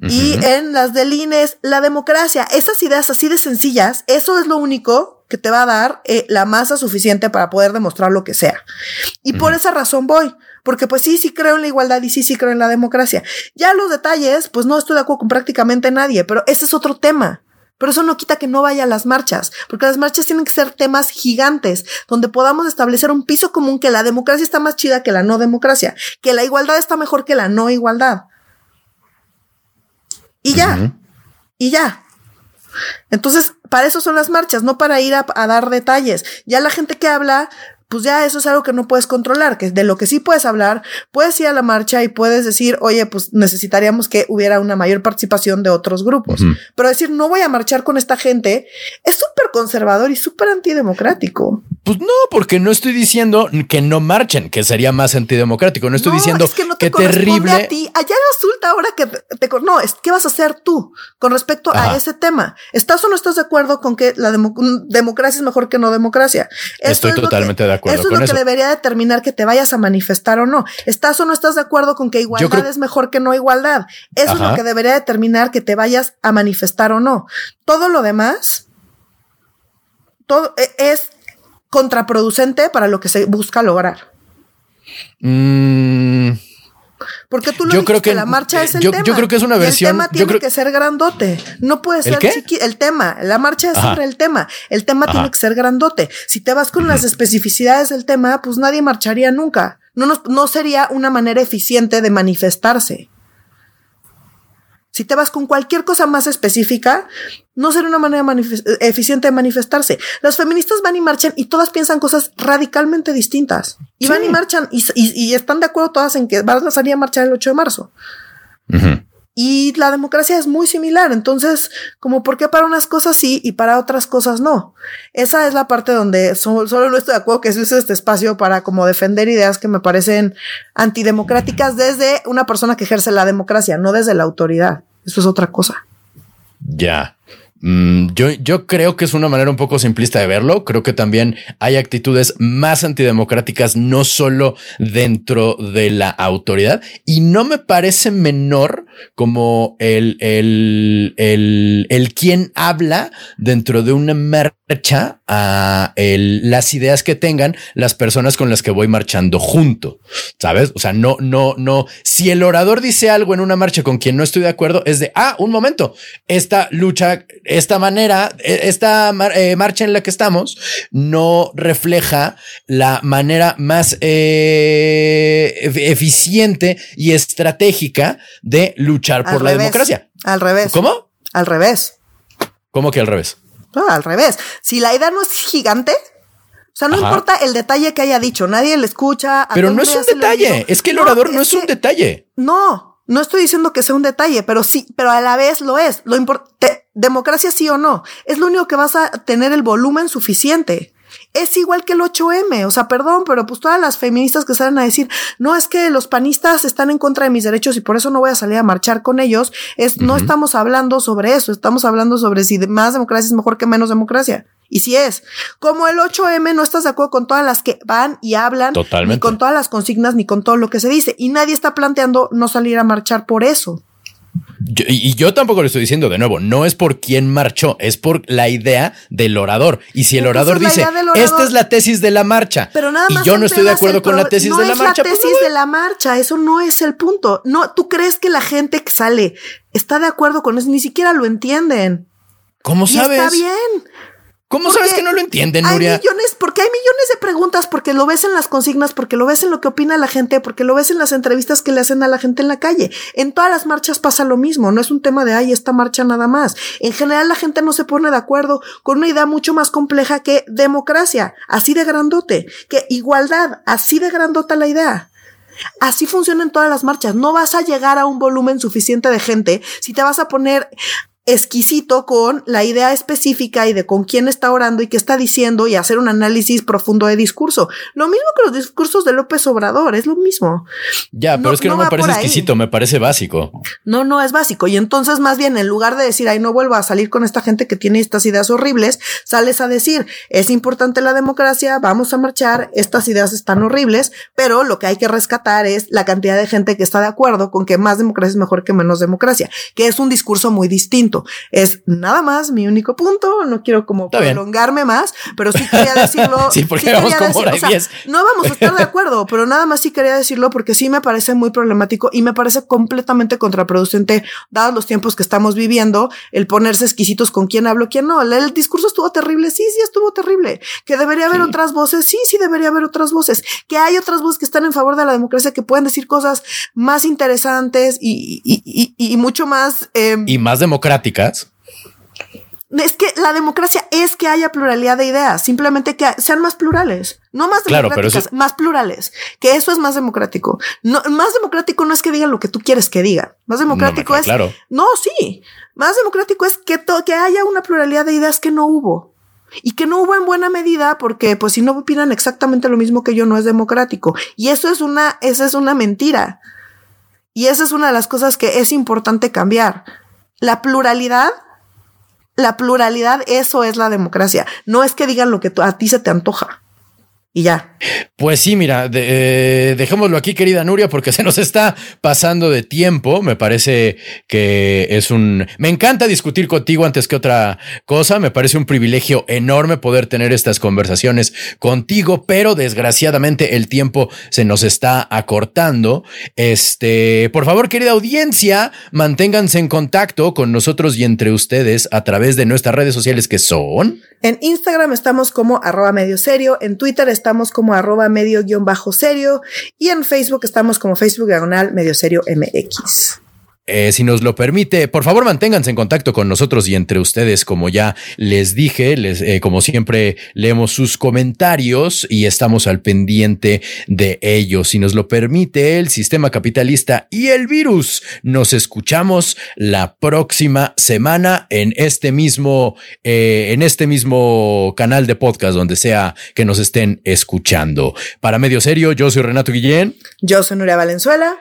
y en las del INE es la democracia. Esas ideas así de sencillas, eso es lo único que te va a dar eh, la masa suficiente para poder demostrar lo que sea. Y por esa razón voy, porque pues sí, sí creo en la igualdad y sí, sí creo en la democracia. Ya los detalles, pues no estoy de acuerdo con prácticamente nadie, pero ese es otro tema. Pero eso no quita que no vaya a las marchas, porque las marchas tienen que ser temas gigantes, donde podamos establecer un piso común que la democracia está más chida que la no democracia, que la igualdad está mejor que la no igualdad. Y ya, y ya. Entonces, para eso son las marchas, no para ir a, dar detalles. Ya la gente que habla pues ya eso es algo que no puedes controlar, que de lo que sí puedes hablar, puedes ir a la marcha y puedes decir, oye, pues necesitaríamos que hubiera una mayor participación de otros grupos. Pero decir, no voy a marchar con esta gente, es súper conservador y súper antidemocrático. Pues no, porque no estoy diciendo que no marchen, que sería más antidemocrático. No estoy diciendo es que, no te terrible. A ti. Allá resulta ahora que te, no, es qué vas a hacer tú con respecto a ese tema. ¿Estás o no estás de acuerdo con que la democracia es mejor que no democracia? estoy totalmente de acuerdo eso es lo que debería determinar que te vayas a manifestar o no. ¿Estás o no estás de acuerdo con que igualdad es mejor que no igualdad? Eso es lo que debería determinar que te vayas a manifestar o no. Todo lo demás todo e, es contraproducente para lo que se busca lograr. Mm. Porque tú lo yo creo que, la marcha es el yo, tema. Yo creo que es una versión. el tema tiene que ser grandote. No puede ser chiquito. El tema, la marcha es sobre el tema. El tema tiene que ser grandote. Si te vas con las especificidades del tema, pues nadie marcharía nunca. No, no sería una manera eficiente de manifestarse. Si te vas con cualquier cosa más específica, no será una manera eficiente de manifestarse. Las feministas van y marchan y todas piensan cosas radicalmente distintas. Y van y marchan y, están de acuerdo todas en que van a salir a marchar el 8 de marzo. Y la democracia es muy similar. Entonces, como por qué para unas cosas sí y para otras cosas no. Esa es la parte donde solo, no estoy de acuerdo que se use este espacio para como defender ideas que me parecen antidemocráticas desde una persona que ejerce la democracia, no desde la autoridad. Eso es otra cosa. Ya. Yo, yo creo que es una manera un poco simplista de verlo. Creo que también hay actitudes más antidemocráticas, no solo dentro de la autoridad. Y no me parece menor como el, el, el, el quien habla dentro de una marcha a las ideas que tengan las personas con las que voy marchando junto. Sabes? O sea, no, no, no. Si el orador dice algo en una marcha con quien no estoy de acuerdo, es de, ah, un momento, esta lucha esta manera, e, esta eh, marcha en la que estamos, no refleja la manera más eh, eficiente y estratégica de luchar por la democracia. Al revés. ¿Cómo? Al revés. ¿Cómo que al revés? al revés. Si la idea no es gigante, o sea, no importa el detalle que haya dicho, nadie le escucha. Pero no es un detalle, es que el orador no es, un detalle. No, no estoy diciendo que sea un detalle, pero sí, pero a la vez lo es. Lo importante, democracia sí o no, es lo único que vas a tener el volumen suficiente. Es igual que el 8M, o sea, perdón, pero pues todas las feministas que salen a decir, no es que los panistas están en contra de mis derechos y por eso no voy a salir a marchar con ellos, es, no estamos hablando sobre eso, estamos hablando sobre si más democracia es mejor que menos democracia. Y si es, como el 8M no estás de acuerdo con todas las que van y hablan, Totalmente. ni con todas las consignas, ni con todo lo que se dice. Y nadie está planteando no salir a marchar por eso. Y yo tampoco le estoy diciendo de nuevo, no es por quién marchó, es por la idea del orador. Y si el orador dice, esta es la tesis de la marcha, pero nada más y yo no estoy de acuerdo con la tesis de la marcha. Es la tesis de la marcha, eso no es el punto. No, tú crees que la gente que sale está de acuerdo con eso, ni siquiera lo entienden. ¿Cómo sabes? está bien. ¿Cómo sabes que no lo entienden, Nuria? Hay millones, porque hay millones de preguntas, porque lo ves en las consignas, porque lo ves en lo que opina la gente, porque lo ves en las entrevistas que le hacen a la gente en la calle. En todas las marchas pasa lo mismo, no es un tema de, ay, esta marcha nada más. En general la gente no se pone de acuerdo con una idea mucho más compleja que democracia, así de grandote, que igualdad, así de grandota la idea. Así funciona en todas las marchas. No vas a llegar a un volumen suficiente de gente si te vas a poner exquisito con la idea específica y de con quién está orando y qué está diciendo y hacer un análisis profundo de discurso. Lo mismo que los discursos de López Obrador, es lo mismo. Ya, pero es que no, me parece exquisito, me parece básico. No, no es básico. Y entonces, más bien, en lugar de decir, ay, no vuelvo a salir con esta gente que tiene estas ideas horribles, sales a decir, es importante la democracia, vamos a marchar, estas ideas están horribles, pero lo que hay que rescatar es la cantidad de gente que está de acuerdo con que más democracia es mejor que menos democracia, que es un discurso muy distinto. Es nada más mi único punto. No quiero como prolongarme más, pero sí quería decirlo. sí, porque vamos como No vamos a estar de acuerdo, pero nada más sí quería decirlo porque sí me parece muy problemático y me parece completamente contraproducente, dados los tiempos que estamos viviendo, el ponerse exquisitos con quién hablo, quién no. El discurso estuvo terrible. Sí, sí, estuvo terrible. Que debería haber otras voces. Sí, sí, debería haber otras voces. Que hay otras voces que están en favor de la democracia que pueden decir cosas más interesantes y, y, mucho más. Em, y más democráticas es que la democracia es que haya pluralidad de ideas, simplemente que sean más plurales, no más democráticas, más plurales, que eso es más democrático. No, más democrático no es que digan lo que tú quieres que digan, más democrático es, claro. no, sí, más democrático es que, que haya una pluralidad de ideas que no hubo. Y que no hubo en buena medida porque pues si no opinan exactamente lo mismo que yo no es democrático. Y eso es una, esa es una mentira. Y esa es una de las cosas que es importante cambiar la pluralidad, la pluralidad, eso es la democracia. No es que digan lo que a ti se te antoja y ya. Pues sí, mira, eh, dejémoslo aquí, querida Nuria, porque se nos está pasando de tiempo. Me parece que es un... Me encanta discutir contigo antes que otra cosa. Me parece un privilegio enorme poder tener estas conversaciones contigo, pero desgraciadamente el tiempo se nos está acortando. Este, por favor, querida audiencia, manténganse en contacto con nosotros y entre ustedes a través de nuestras redes sociales que son... En Instagram estamos como arroba medio serio, en Twitter estamos como arroba medio guion bajo serio y en Facebook estamos como Facebook diagonal medio serio MX. Eh, si nos lo permite, por favor manténganse en contacto con nosotros y entre ustedes, como ya les dije, les, eh, como siempre leemos sus comentarios y estamos al pendiente de ellos. Si nos lo permite el sistema capitalista y el virus, nos escuchamos la próxima semana en este mismo, eh, en este mismo canal de podcast, donde sea que nos estén escuchando. Para Medio Serio, yo soy Renato Guillén. Yo soy Nuria Valenzuela.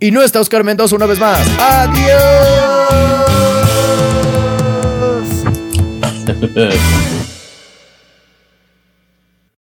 Y no está Oscar Mendoza una vez más. ¡Adiós!